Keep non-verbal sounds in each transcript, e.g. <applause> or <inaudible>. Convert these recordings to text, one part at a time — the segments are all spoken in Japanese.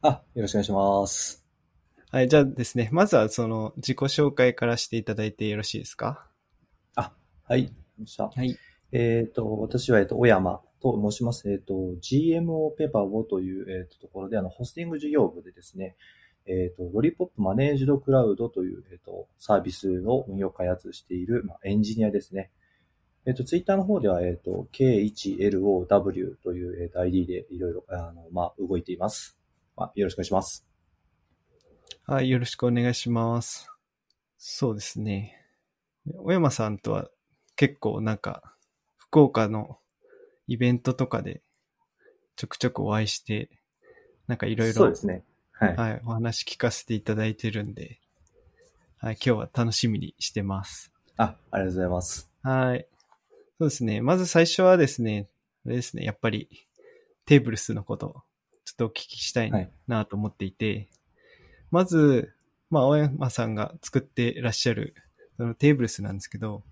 あ、よろしくお願いします。はい、じゃあですね、まずはその自己紹介からしていただいてよろしいですか？あ、はい。はい。えっ、と、私は、えっ、と、小山と申します。えっ、と、GMO ペパボという、えっ、と、ところで、あの、ホスティング事業部でですね、えっ、と、ロリポップマネージドクラウドという、えっ、と、サービスを運用開発している、まあ、エンジニアですね。えっ、と、ツイッターの方では、えっ、と、K1LOW という、えっ、と、ID でいろいろ、あの、まあ、動いています。まあ、よろしくお願いします。はい、よろしくお願いします。そうですね。小山さんとは結構なんか、福岡のイベントとかでちょくちょくお会いして、なんかいろいろそうで、すね。はい。はい、お話聞かせていただいてるんで、はい、今日は楽しみにしてます。あ、ありがとうございます。はい。そうですね。まず最初はですね、あれですね、やっぱりテーブルスのこと、とお聞きしたいはいなと思っていて、まず、まあ、青山さんが作ってらっしゃる、そのテーブルスなんですけど、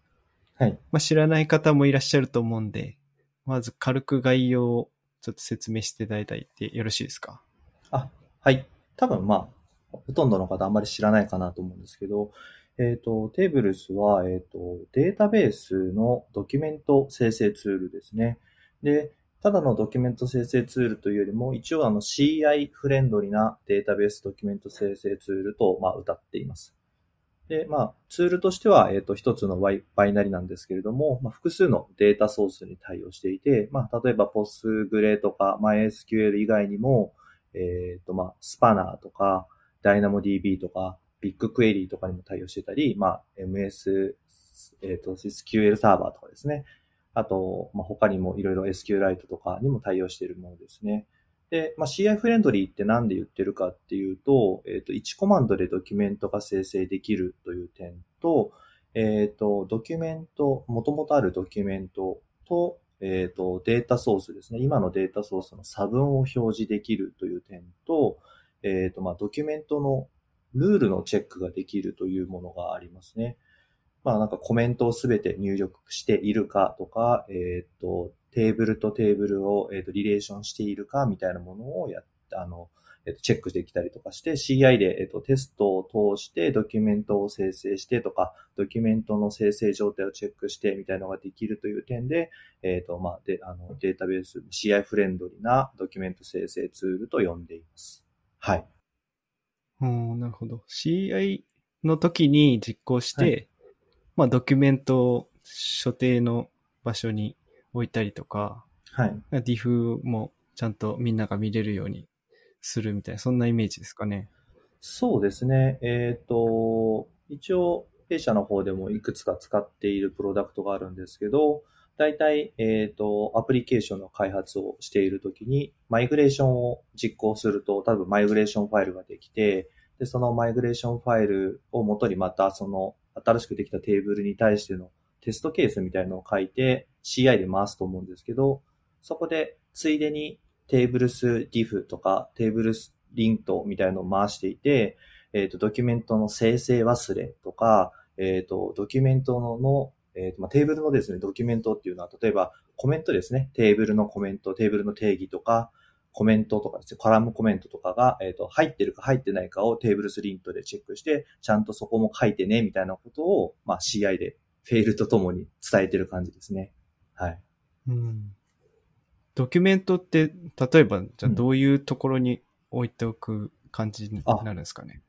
はい。まあ、知らない方もいらっしゃると思うんで、まず軽く概要をちょっと説明していただいてよろしいですか？あ、はい。多分まあ、ほとんどの方あんまり知らないかなと思うんですけど、えっ、と、テーブルスは、えっ、と、データベースのドキュメント生成ツールですね。で、ただのドキュメント生成ツールというよりも、一応あの CI フレンドリーなデータベースドキュメント生成ツールと、まあ、歌っています。で、まあ、ツールとしては、えっ、と、一つのバイバイナリなんですけれども、まあ、複数のデータソースに対応していて、まあ、例えば PostgRe とか MySQL 以外にも、えっ、と、まあ、スパナーとか、DynamoDB とか、BigQuery とかにも対応してたり、まあ、MS、えっ、と、SQL サーバーとかですね。あと、まあ、他にもいろいろ SQLite とかにも対応しているものですね。で、まあ、CI フレンドリーって何で言ってるかっていうと、えっ、と、1コマンドでドキュメントが生成できるという点と、えっ、と、ドキュメント、もともとあるドキュメントと、えっ、と、データソースですね。今のデータソースの差分を表示できるという点と、えっ、と、まあ、ドキュメントのルールのチェックができるというものがありますね。まあなんかコメントをすべて入力しているかとか、えっ、と、テーブルとテーブルを、えーとリレーションしているかみたいなものをやっあの、えっとチェックできたりとかして、CI で、えっとテストを通してドキュメントを生成してとか、ドキュメントの生成状態をチェックしてみたいなのができるという点で、えっ、と、まあ、で、あの、データベース、CI フレンドリーなドキュメント生成ツールと呼んでいます。はい。うん、なるほど。CI の時に実行して、はいまあドキュメントを所定の場所に置いたりとか、はい。diff もちゃんとみんなが見れるようにするみたいな、そんなイメージですかね。そうですね。えっ、と、一応、弊社の方でもいくつか使っているプロダクトがあるんですけど、大体、えっ、と、アプリケーションの開発をしているときに、マイグレーションを実行すると、多分マイグレーションファイルができて、で、そのマイグレーションファイルを元にまた、その新しくできたテーブルに対してのテストケースみたいのを書いて CI で回すと思うんですけど、そこでついでにテーブルス diff とかテーブルスリントみたいのを回していて、えっ、と、ドキュメントの生成忘れとか、えっ、と、ドキュメントの、えっ、と、まあ、テーブルのですね、ドキュメントっていうのは、例えばコメントですね、テーブルのコメント、テーブルの定義とか、コメントとかですね、コラムコメントとかが、えっ、と、入ってるか入ってないかをテーブルスリントでチェックして、ちゃんとそこも書いてね、みたいなことを、まあ、CI でフェイルとともに伝えてる感じですね。はい。うん。ドキュメントって、例えば、じゃあどういうところに置いておく感じになるんですかね？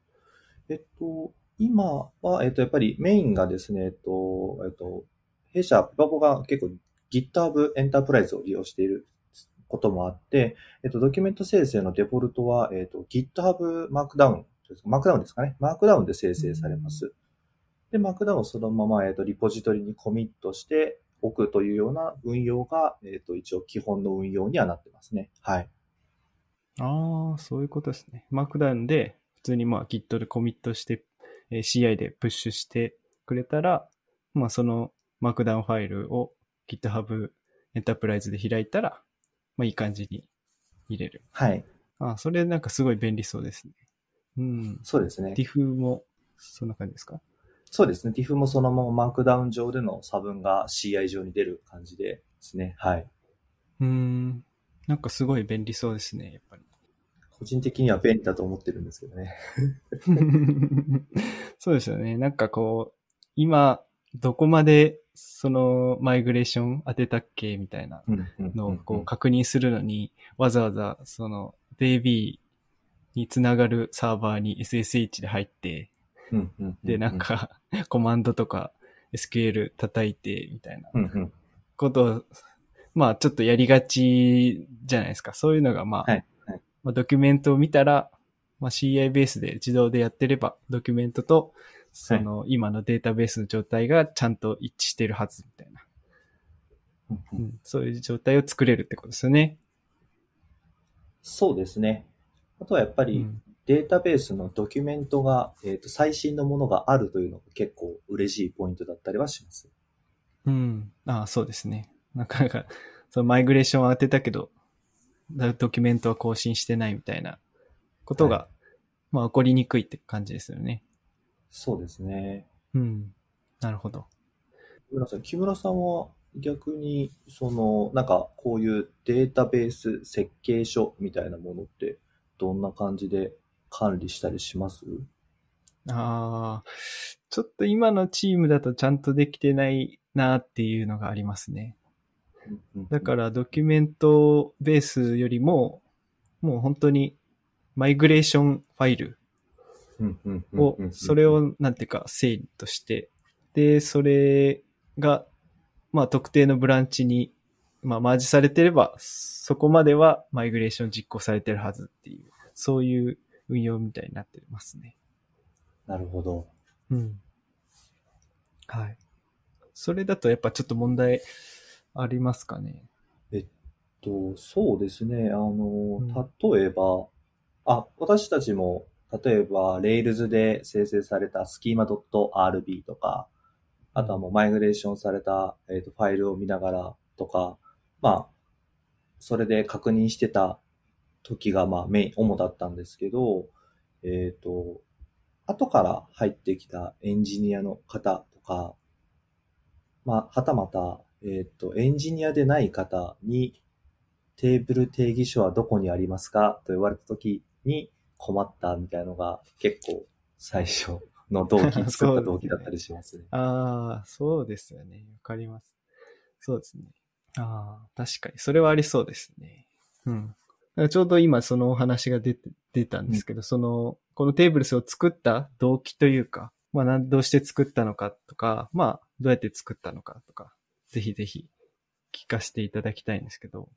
えっと、今は、えっと、やっぱりメインがですね、えっと、えっと、弊社、ペパボが結構 GitHub エンタープライズを利用していることもあって、えっと、ドキュメント生成のデフォルトは、えっと、GitHub マークダウンですか、マークダウンですかね？マークダウンで生成されます。で、 Markdown をそのまま、えっと、リポジトリにコミットしておくというような運用が、えっと、一応基本の運用にはなってますね。はい。ああ、そういうことですね。 Markdown で、普通にまあ Git でコミットして、えー CI でプッシュしてくれたら、まあそのマークダウンファイルを GitHub エンタープライズで開いたら、まあいい感じに入れる。はい。ああ、それなんかすごい便利そうですね。うん。そうですね。diff もそんな感じですか？そうですね。TIFF もそのままマークダウン上での差分が CI 上に出る感じでですね。はい。うーん。なんかすごい便利そうですね、やっぱり。個人的には便利だと思ってるんですけどね。<laughs> そうですよね。なんかこう、今、どこまでそのマイグレーション当てたっけみたいなのをこう確認するのに、わざわざその DB につながるサーバーに SSH で入って、で、なんかコマンドとか SQL 叩いてみたいなことを、まあちょっとやりがちじゃないですか。そういうのがまあ、はいまあ、ドキュメントを見たら、まあ、CI ベースで自動でやってれば、ドキュメントと、その、今のデータベースの状態がちゃんと一致してるはず、みたいな、うん。そういう状態を作れるってことですよね。そうですね。あとはやっぱり、データベースのドキュメントが、えっ、ー、と、最新のものがあるというのが結構嬉しいポイントだったりはします。うん。ああ、そうですね。なかなか、<laughs> そのマイグレーションは当てたけど、ドキュメントは更新してないみたいなことが、はい、まあ起こりにくいって感じですよね。そうですね。うん。なるほど。木村さん、木村さんは逆に、その、なんかこういうデータベース設計書みたいなものってどんな感じで管理したりします？ああ、ちょっと今のチームだとちゃんとできてないなっていうのがありますね。だからドキュメントベースよりも、もう本当にマイグレーションファイルを、それをなんていうか整理として、で、それが、まあ特定のブランチに、まあマージされてれば、そこまではマイグレーション実行されてるはずっていう、そういう運用みたいになってますね。なるほど。うん。はい。それだとやっぱちょっと問題ありますかね。えっと、そうですね。あの、例えば、あ、私たちも、例えば、Rails で生成された schema.rb とか、あとはもうマイグレーションされた、えっとファイルを見ながらとか、まあ、それで確認してた時が、まあ、メイン、主だったんですけど、えっ、と、後から入ってきたエンジニアの方とか、まあ、はたまた、えっ、と、エンジニアでない方に、テーブル定義書はどこにありますかと言われたときに困ったみたいなのが結構最初の動機、作った動機だったりしますね。<laughs> ああ、そうですよね。わかります。そうですね。ああ、確かに。それはありそうですね。うん。ちょうど今そのお話が出て、出たんですけど、うん、その、このテーブルスを作った動機というか、まあ、どうして作ったのかとか、まあ、どうやって作ったのかとか、ぜひぜひ聞かせていただきたいんですけど。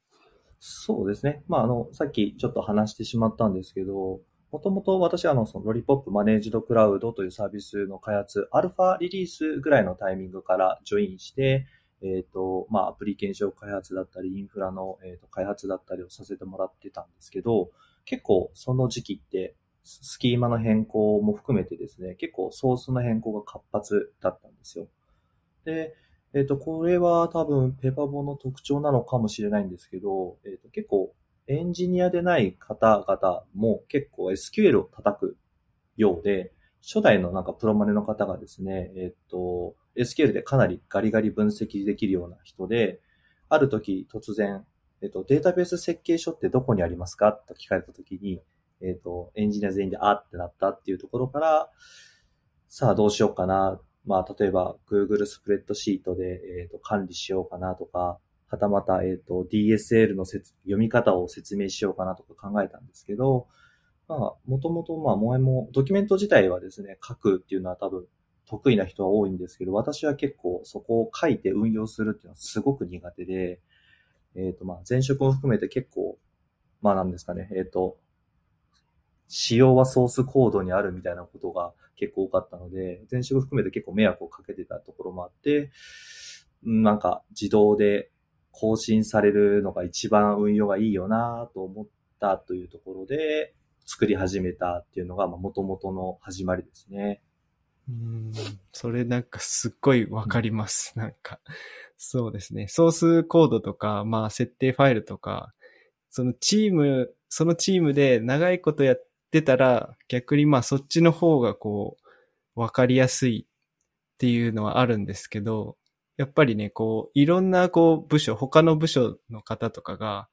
そうですね。まあ、あの、さっきちょっと話してしまったんですけど、もともと私はあの、そのロリポップマネージドクラウドというサービスの開発、アルファリリースぐらいのタイミングからジョインして、えっ、ー、と、まあ、アプリケーション開発だったり、インフラの、えーと開発だったりをさせてもらってたんですけど、結構その時期って、スキーマの変更も含めてですね、結構ソースの変更が活発だったんですよ。で、えっ、ー、と、これは多分ペパボの特徴なのかもしれないんですけど、え、ー、と、結構エンジニアでない方々も結構 SQL を叩くようで、初代のなんかプロマネの方がですね、えっ、ー、と、SQL でかなりガリガリ分析できるような人で、ある時突然、えっ、と、データベース設計書ってどこにありますかと聞かれた時に、えっ、と、エンジニア全員であってなったっていうところから、さあどうしようかなまあ、例えば Google スプレッドシートで、えー、と管理しようかなとか、はたまた、えっ、と、DSL の読み方を説明しようかなとか考えたんですけど、まあ、もともと、まあ、前も、ドキュメント自体はですね、書くっていうのは多分、得意な人は多いんですけど、私は結構そこを書いて運用するっていうのはすごく苦手で、えっ、ー、と、まあ、前職を含めて結構、まあなんですかね、えっ、ー、と、仕様はソースコードにあるみたいなことが結構多かったので、前職含めて結構迷惑をかけてたところもあって、なんか自動で更新されるのが一番運用がいいよなと思ったというところで、作り始めたっていうのが、まあ、元々の始まりですね。うん、それなんかすっごいわかります。<laughs> なんか、そうですね。ソースコードとか、まあ設定ファイルとか、そのチーム、そのチームで長いことやっってたら、逆にまあそっちの方がこう、わかりやすいっていうのはあるんですけど、やっぱりね、こう、いろんなこう部署、他の部署の方とかが、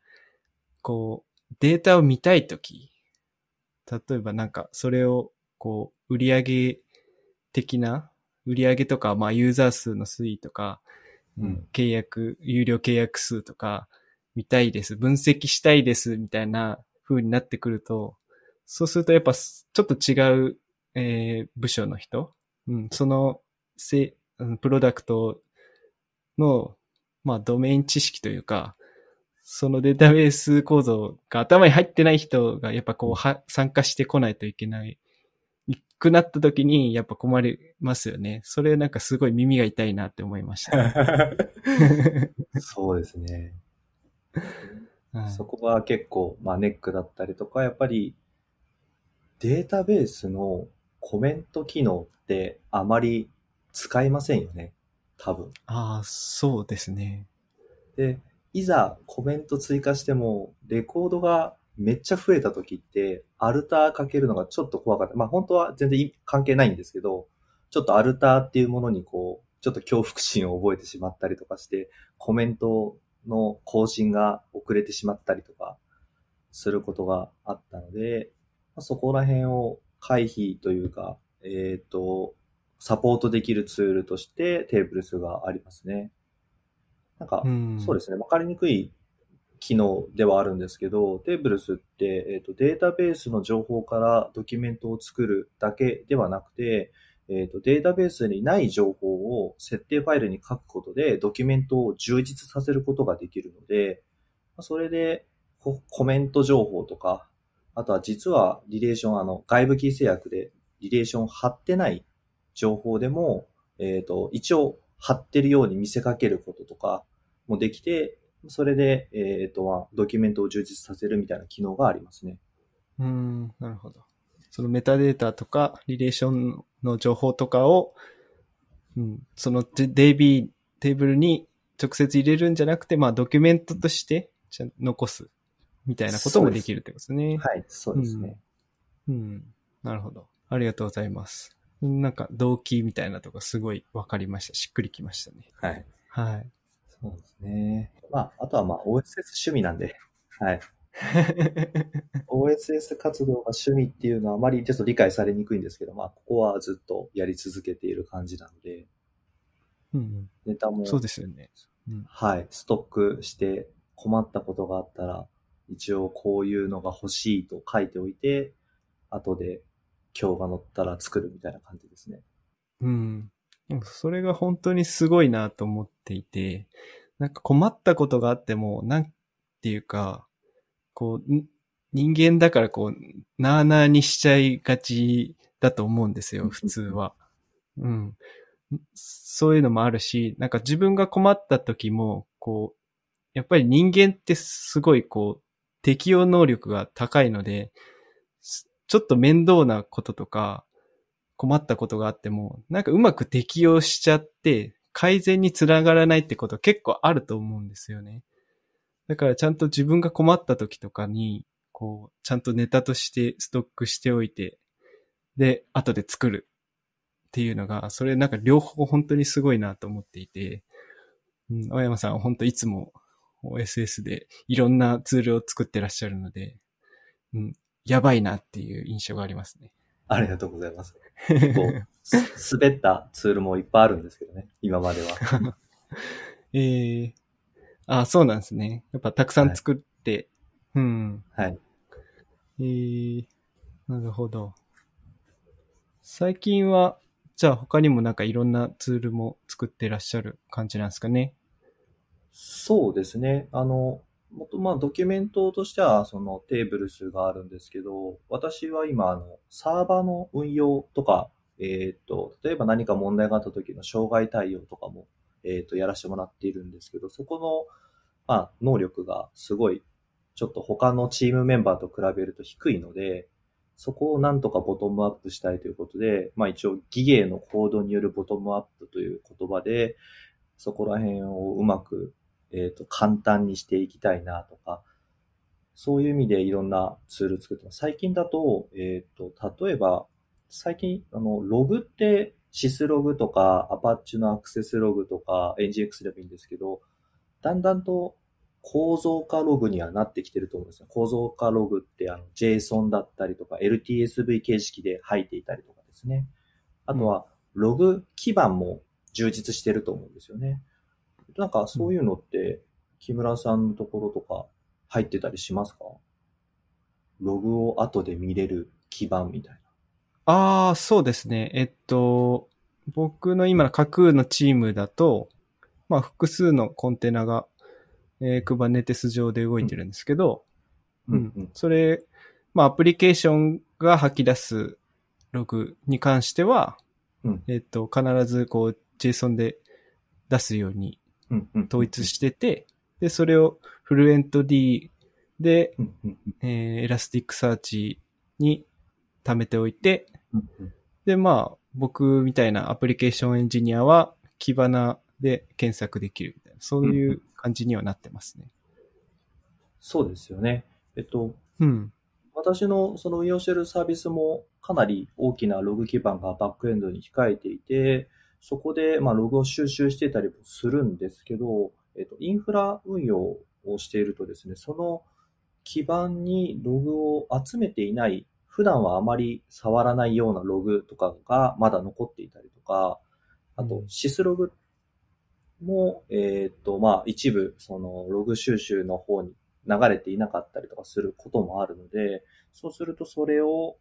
こう、データを見たいとき、例えばなんか、それを、こう、売上的な、売上とか、まあ、ユーザー数の推移とか、うん。契約、有料契約数とか、見たいです、分析したいです、みたいな風になってくると、そうするとやっぱ、ちょっと違う、えー部署の人、うん、その、せ、うんプロダクトの、まあ、ドメイン知識というか、そのデータベース構造が頭に入ってない人がやっぱこうは参加してこないといけない。くなった時にやっぱ困りますよね。それなんかすごい耳が痛いなって思いました、ね <laughs> そうですね。は <laughs> いそこが結構、まあ、ネックだったりとか、やっぱりデータベースのコメント機能ってあまり使いませんよね。多分。ああ、そうですね。で、いざコメント追加しても、レコードがめっちゃ増えた時って、アルターかけるのがちょっと怖かった。まあ本当は全然い関係ないんですけど、ちょっとアルターっていうものにこう、ちょっと恐怖心を覚えてしまったりとかして、コメントの更新が遅れてしまったりとかすることがあったので、まあそこら辺を回避というか、えっ、と、サポートできるツールとしてテーブル数がありますね。なんか、うんそうですね。わかりにくい機能ではあるんですけど、テーブルスって、えっ、と、データベースの情報からドキュメントを作るだけではなくて、えっ、と、データベースにない情報を設定ファイルに書くことで、ドキュメントを充実させることができるので、まあそれでココメント情報とか、あとは実はリレーション、あの、外部キー制約でリレーション貼ってない情報でも、えっ、と、一応貼ってるように見せかけることとかもできて、それで、えっ、と、ドキュメントを充実させるみたいな機能がありますね。うん、なるほど。そのメタデータとか、リレーションの情報とかを、うん、その DB テーブルに直接入れるんじゃなくて、まあドキュメントとしてちゃ残すみたいなこともできるってことですね。はい、そうですね。うん。なるほど。ありがとうございます。なんか動機みたいなとこすごい分かりました。しっくりきましたね。はい。はい。そうですね。まあ、あとはまあ OSS 趣味なんで、はい。<laughs> OSS 活動が趣味っていうのはあまりちょっと理解されにくいんですけど、まあ、ここはずっとやり続けている感じなので、うん、ネタも、そうですよね。うん、はい、ストックして困ったことがあったら、一応こういうのが欲しいと書いておいて、後で今日が載ったら作るみたいな感じですね。うん。でもそれが本当にすごいなと思っていて、なんか困ったことがあっても、なんていうか、こう、ん人間だからこう、なーなーにしちゃいがちだと思うんですよ、<laughs> 普通は。うん。そういうのもあるし、なんか自分が困った時も、こう、やっぱり人間ってすごいこう、適応能力が高いので、ちょっと面倒なこととか、困ったことがあっても、なんかうまく適応しちゃって、改善につながらないってこと結構あると思うんですよね。だからちゃんと自分が困った時とかに、こう、ちゃんとネタとしてストックしておいて、で、後で作るっていうのが、それなんか両方本当にすごいなと思っていて、うん、青山さんは本当いつも OSS でいろんなツールを作ってらっしゃるので、うん、やばいなっていう印象がありますね。ありがとうございます。結構、滑ったツールもいっぱいあるんですけどね、今までは。ええあ、そうなんですね。やっぱたくさん作って、うん。はい。ええなるほど。最近は、じゃあ他にもなんかいろんなツールも作ってらっしゃる感じなんですかね。そうですね。あの、もとまあドキュメントとしてはそのテーブル数があるんですけど、私は今あのサーバーの運用とか、えっ、と、例えば何か問題があった時の障害対応とかも、えっ、と、やらせてもらっているんですけど、そこの、まあ、能力がすごい、ちょっと他のチームメンバーと比べると低いので、そこをなんとかボトムアップしたいということで、まあ一応、ギゲのコードによるボトムアップという言葉で、そこら辺をうまくえっ、と、簡単にしていきたいなとか、そういう意味でいろんなツール作ってます。最近だと、えっ、と、例えば、最近、あの、ログって、シスログとか、アパッチのアクセスログとか、NGX でもいいんですけど、だんだんと構造化ログにはなってきてると思うんですよ。構造化ログってあの JSON だったりとか LTSV 形式で入っていたりとかですね。あとはログ基盤も充実してると思うんですよね。なんかそういうのって木村さんのところとか入ってたりしますか？ログを後で見れる基盤みたいな。ああ、そうですね。えっと、僕の今の架空のチームだと、まあ複数のコンテナが、えー、Kubernetes 上で動いてるんですけど、うんうん。それ、まあアプリケーションが吐き出すログに関しては、うんえっと、必ずこう JSON で出すように。統一してて、で、それをフルエント D で、えー、 Elasticsearch に貯めておいて。で、まあ、僕みたいなアプリケーションエンジニアは、 Kibana で検索できるみたいな、そういう感じにはなってますね。そうですよね。えっと、うん。私のその運用しているサービスもかなり大きなログ基盤がバックエンドに控えていて、そこでまあログを収集してたりもするんですけど、えっと、インフラ運用をしているとですね、その基盤にログを集めていない、普段はあまり触らないようなログとかがまだ残っていたりとか、あとうん、シスログも、えっと、まあ、一部、その、ログ収集の方に流れていなかったりとかすることもあるので、そうするとそれを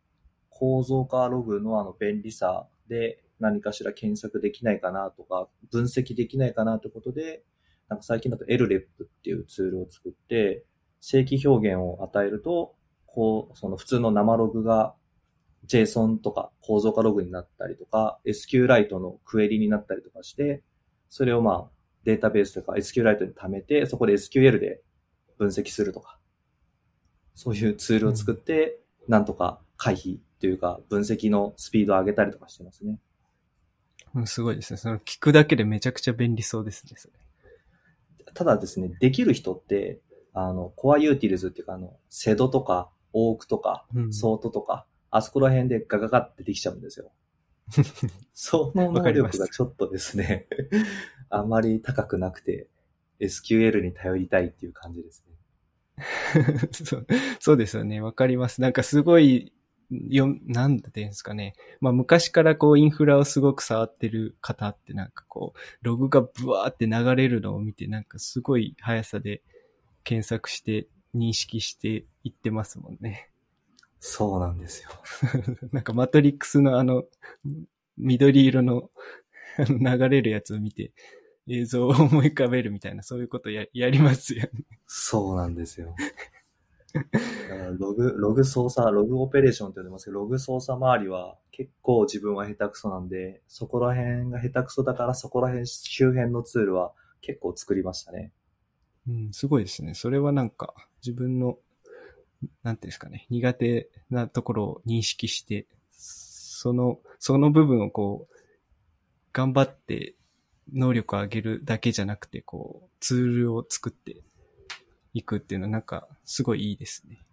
構造化ログのあの便利さで何かしら検索できないかなとか、分析できないかなということで、なんか最近だと LREP っていうツールを作って、正規表現を与えると、こう、その普通の生ログが JSON とか構造化ログになったりとか、SQLite のクエリになったりとかして、それをまあデータベースとか SQLite に貯めて、そこで SQL で分析するとか、そういうツールを作って、なんとか回避というか、分析のスピードを上げたりとかしてますね。うんすごいですね。その聞くだけでめちゃくちゃ便利そうですね。ただですね、できる人って、あの、 coreutils っていうか、あの、 sed とか、 awk とか、うん sort とか、あそこら辺でガガガってできちゃうんですよ。<laughs> その能力がちょっとですね、<laughs> あまり高くなくて、SQL に頼りたいっていう感じですね。<laughs> そうそうですよね。わかります。なんかすごい、よ、なんていうんですかね。まあ昔からこうインフラをすごく触ってる方ってなんかこう、ログがブワーって流れるのを見てなんかすごい速さで検索して認識していってますもんね。そうなんですよ。<laughs> なんかマトリックスのあの、緑色の <laughs> 流れるやつを見て映像を思い浮かべるみたいなそういうことややりますよね。そうなんですよ。ログ、ログ操作、ログオペレーションって呼んでますけど、ログ操作周りは結構自分は下手くそなんで、そこら辺が下手くそだからそこら辺周辺のツールは結構作りましたね。うん、すごいですね。それはなんか、自分の、なんていうんですかね、苦手なところを認識して、その、その部分をこう、頑張って能力を上げるだけじゃなくて、こう、ツールを作っていくっていうのはなんか、すごいいいですね。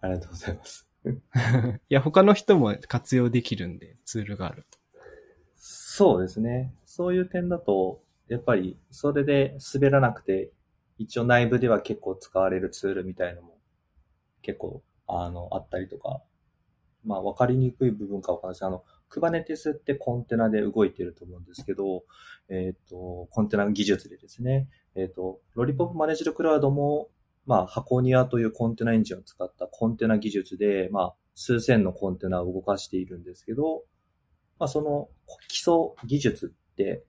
ありがとうございます。<laughs> いや、他の人も活用できるんで、ツールがあると。そうですね。そういう点だと、やっぱりそれで滑らなくて、一応内部では結構使われるツールみたいのも結構あのあったりとか、まあ分かりにくい部分かわかんないですあの、Kubernetes ってコンテナで動いてると思うんですけど、えっ、と、コンテナ技術でですね、えっ、と、ロリポップマネージドクラウドも、まあ、ハコニアというコンテナエンジンを使ったコンテナ技術で、まあ、数千のコンテナを動かしているんですけど、まあ、その基礎技術って、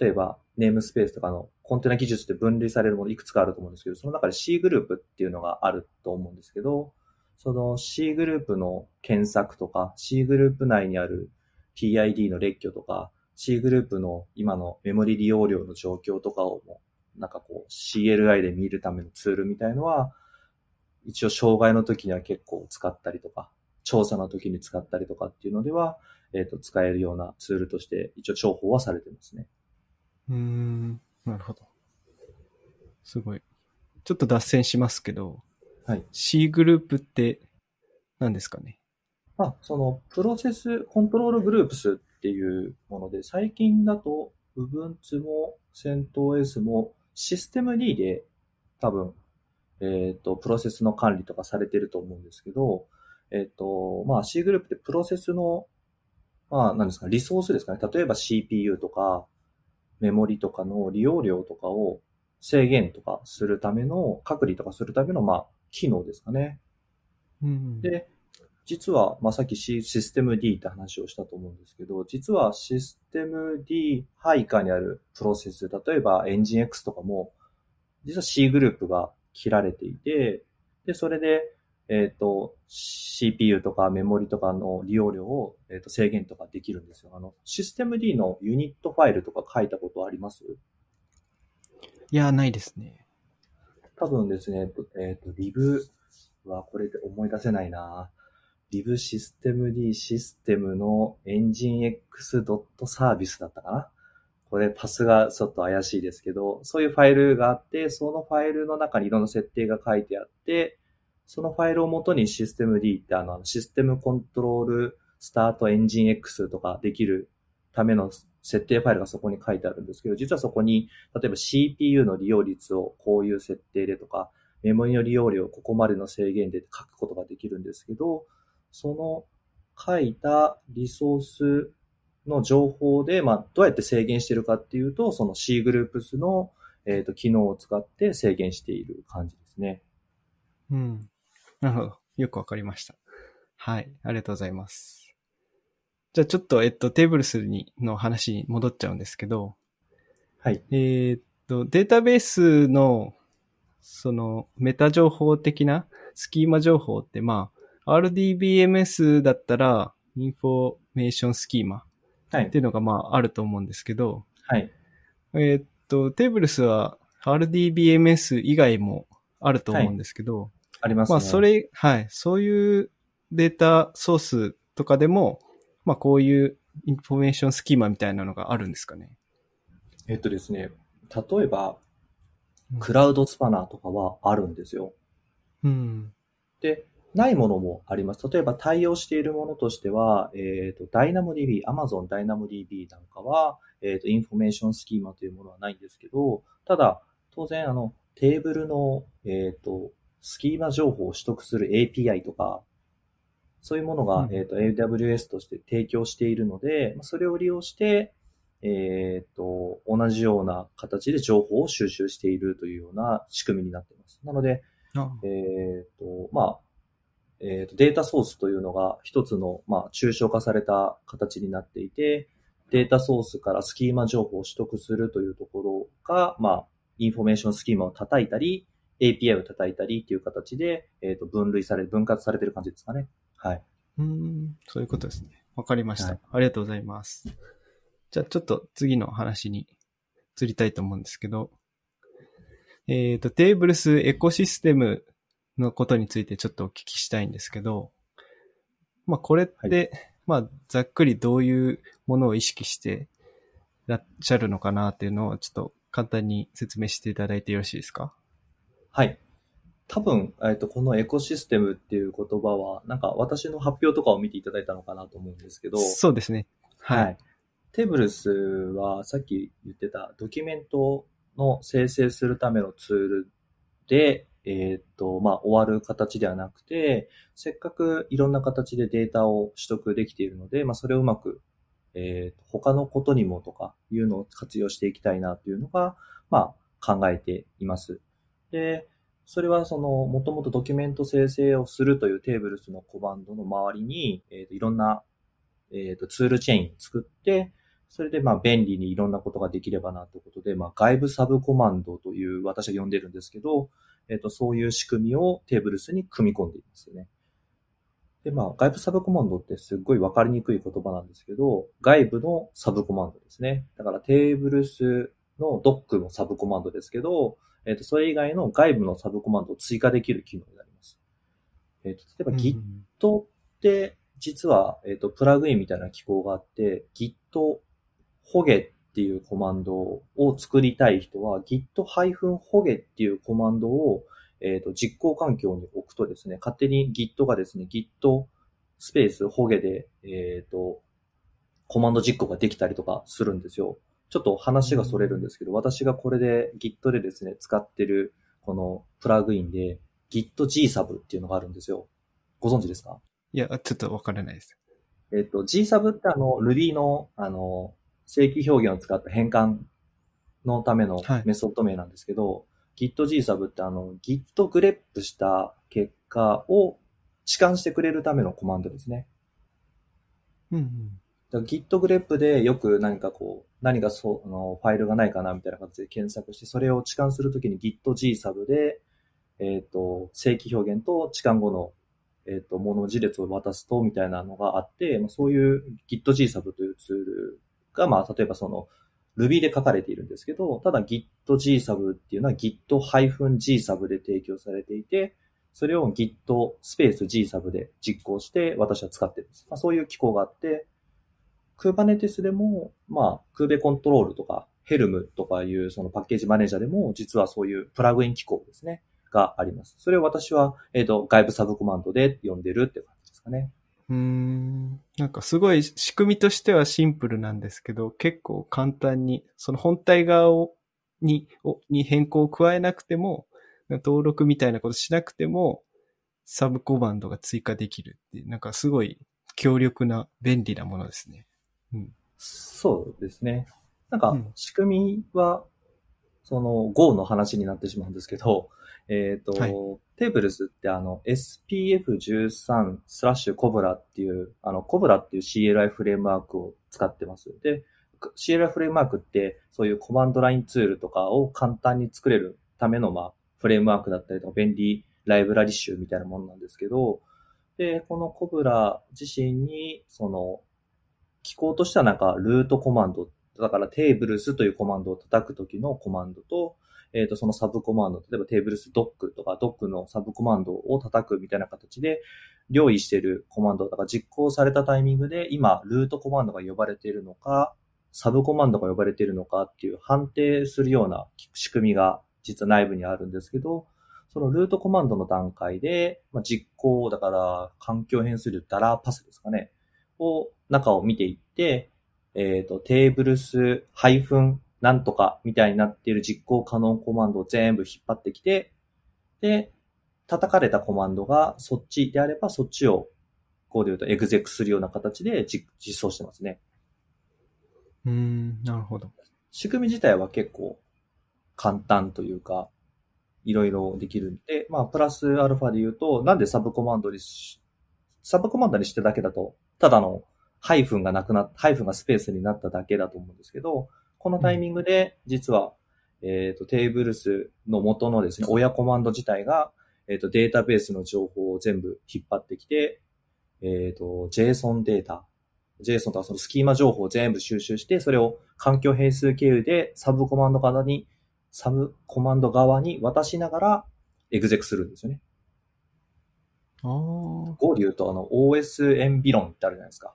例えばネームスペースとかのコンテナ技術って分類されるものいくつかあると思うんですけど、その中で C グループっていうのがあると思うんですけど、その C グループの検索とか、C グループ内にある PID の列挙とか、C グループの今のメモリ利用量の状況とかをも、なんかこう CLI で見るためのツールみたいのは、一応障害の時には結構使ったりとか、調査の時に使ったりとかっていうのでは、えっ、と、使えるようなツールとして一応重宝はされてますね。うーん、なるほど。すごい。ちょっと脱線しますけど、はい。C グループって何ですかね？まあ、その、プロセスコントロールグループスっていうもので、最近だと、Ubuntu も CentOS もシステム D で多分、えっ、と、プロセスの管理とかされてると思うんですけど、えっ、と、まあ C グループってプロセスの、まあ何ですか、リソースですかね。例えば CPU とか、メモリとかの利用量とかを制限とかするための、隔離とかするための、まあ、機能ですかね。うん。で、実は、まあ、さっきシシステム D って話をしたと思うんですけど、実はシステム D 配下にあるプロセス、例えばエンジン X とかも、実は C グループが切られていて、で、それで、えっ、と、CPU とかメモリとかの利用量を、えー、と制限とかできるんですよ。あの、システム D のユニットファイルとか書いたことあります？いや、ないですね。多分ですね、えっ、ーと、リブはこれで思い出せないなリブシステム D システムのエンジン X ドットサービスだったかな？これパスがちょっと怪しいですけど、そういうファイルがあって、そのファイルの中にいろんな設定が書いてあって、そのファイルをもとにシステム D ってあの、システムコントロールスタートエンジン X とかできるための設定ファイルがそこに書いてあるんですけど、実はそこに、例えば CPU の利用率をこういう設定でとか、メモリの利用量をここまでの制限で書くことができるんですけど、その書いたリソースの情報で、まあ、どうやって制限しているかっていうと、その C グループスの、えっ、と、機能を使って制限している感じですね。うん。なるほど。よくわかりました。はい。ありがとうございます。じゃあちょっと、えっと、 tbls にの話に戻っちゃうんですけど、はい。えーっと、データベースの、その、メタ情報的なスキーマ情報って、まあ、RDBMS だったら、 information schema はいって。いうのが、まあ、あると思うんですけど、はい。えーっと、 tbls は RDBMS 以外もあると思うんですけど、ありますね。まあ、それ、はい。そういうデータソースとかでも、まあ、こういう information schema みたいなのがあるんですかね。えっとですね、例えば、 Cloud Spannerとかはあるんですよ。うん。で、ないものもあります。例えば対応しているものとしては、えっ、と、DynamoDB、Amazon DynamoDB なんかは、えっ、と、 information schema というものはないんですけど、ただ、当然、あの、テーブルの、えっ、と、スキーマ情報を取得する API とか、そういうものが、うんえっ、と、AWS として提供しているので、まあそれを利用して、えっ、と、同じような形で情報を収集しているというような仕組みになっています。なので、あえっ、と、まあ、えっ、と、データソースというのが一つの、まあ、抽象化された形になっていて、データソースからスキーマ情報を取得するというところが、まあ、 information schema を叩いたり、API を叩いたりっていう形で、えっ、と、分類され、分割されてる感じですかね。はい。うん、そういうことですね。わかりました、はいありがとうございます。じゃあちょっと次の話に移りたいと思うんですけど、えっ、と、 tbls エコシステムのことについてちょっとお聞きしたいんですけど、まあこれって、まあざっくりどういうものを意識してらっしゃるのかなっていうのをちょっと簡単に説明していただいてよろしいですか？はい。多分、えっ、と、このエコシステムっていう言葉は、なんか私の発表とかを見ていただいたのかなと思うんですけど、そうですね。はい。はい。テーブルスはさっき言ってたドキュメントの生成するためのツールで、えーっと、まあ、終わる形ではなくて、せっかくいろんな形でデータを取得できているので、まあ、それをうまく、えーと他のことにもとかいうのを活用していきたいなというのが、まあ、考えています。で、それはその、もともとドキュメント生成をするというテーブルスのコマンドの周りに、えーといろんな、えーとツールチェーン作って、それでまあ便利にいろんなことができればなということで、まあ外部サブコマンドという私は呼んでるんですけど、えっ、と、そういう仕組みをテーブルスに組み込んでいますよね。で、まあ外部サブコマンドってすっごいわかりにくい言葉なんですけど、外部のサブコマンドですね。だからテーブルスのドックのサブコマンドですけど、えっ、と、それ以外の外部のサブコマンドを追加できる機能になります。えっ、と、例えば Git うんって、実は、えっ、と、プラグインみたいな機構があって、Git ホゲっていうコマンドを作りたい人は、git ホゲっていうコマンドを、えっ、と、実行環境に置くとですね、勝手に Git がですね、Git スペースホゲで、えっ、と、コマンド実行ができたりとかするんですよ。ちょっと話がそれるんですけど、私がこれで Git でですね、使ってるこのプラグインで GitGSub っていうのがあるんですよ。ご存知ですか？いや、ちょっとわからないです。えっと、GSub ってあの、Ruby の、あの、正規表現を使った変換のためのはいメソッド名なんですけど、GitGSub ってあの、Git グレップした結果を置換してくれるためのコマンドですね。うんうん。だから Git グレップでよく何かこう、何かそう、あの、ファイルがないかなみたいな形で検索して、それを置換するときに GitGSub で、えっ、と、正規表現と置換後の、えっ、と、もの字列を渡すと、みたいなのがあって、まあ、そういう GitGSub というツールが、まあ、例えばその、Ruby で書かれているんですけど、ただ GitGSub っていうのは Git-Gsub で提供されていて、それを Git スペース Gsub で実行して私は使ってるんです。まあ、そういう機構があって、Kubernetes でも、まあ、Kube コントロールとか、Helm とかいうそのパッケージマネージャーでも、実はそういうプラグイン機構ですね、があります。それを私は、えっ、と、外部サブコマンドで呼んでるって感じですかね。うーん。なんかすごい仕組みとしてはシンプルなんですけど、結構簡単に、その本体側を、に、をに変更を加えなくても、登録みたいなことしなくても、サブコマンドが追加できるっていう、なんかすごい強力な便利なものですね。そうですね。なんかうん、仕組みは、その Go の話になってしまうんですけど、えっ、と、はいテーブルスってあの SPF13 スラッシュコブラっていう、あのコブラっていう CLI フレームワークを使ってます。で、CLI フレームワークってそういうコマンドラインツールとかを簡単に作れるための、まあ、フレームワークだったりとか便利ライブラリ集みたいなものなんですけど、で、このコブラ自身に、その、機構としてはなんか、ルートコマンド、だからテーブルスというコマンドを叩くときのコマンドと、えっ、と、そのサブコマンド、例えばテーブルスドックとか、ドックのサブコマンドを叩くみたいな形で、用意しているコマンド、だから実行されたタイミングで、今、ルートコマンドが呼ばれているのか、サブコマンドが呼ばれているのかっていう判定するような仕組みが実は内部にあるんですけど、そのルートコマンドの段階で、まあ、実行、だから環境変数量ダラーパスですかね、を、中を見ていって、えっ、と、テーブルス、ハイフン、なんとかみたいになっている実行可能コマンドを全部引っ張ってきて、で、叩かれたコマンドがそっちであれば、そっちを、こうで言うとエグゼクするような形で実実装してますね。うーん、なるほど。仕組み自体は結構簡単というか、いろいろできるんで、まあ、プラスアルファで言うと、なんでサブコマンドにし、サブコマンドにしてだけだと、ただのハイフンがなくなっ、ハイフンがスペースになっただけだと思うんですけど、このタイミングで、実は、えっ、と、テーブルスの元のですね、親コマンド自体が、えっ、と、データベースの情報を全部引っ張ってきて、えっ、と、JSON データ、JSON とかそのスキーマ情報を全部収集して、それを環境変数経由でサブコマンド側に、サブコマンド側に渡しながらエグゼクするんですよね。ああ。Go で言うと、あの、OS エンビロンってあるじゃないですか。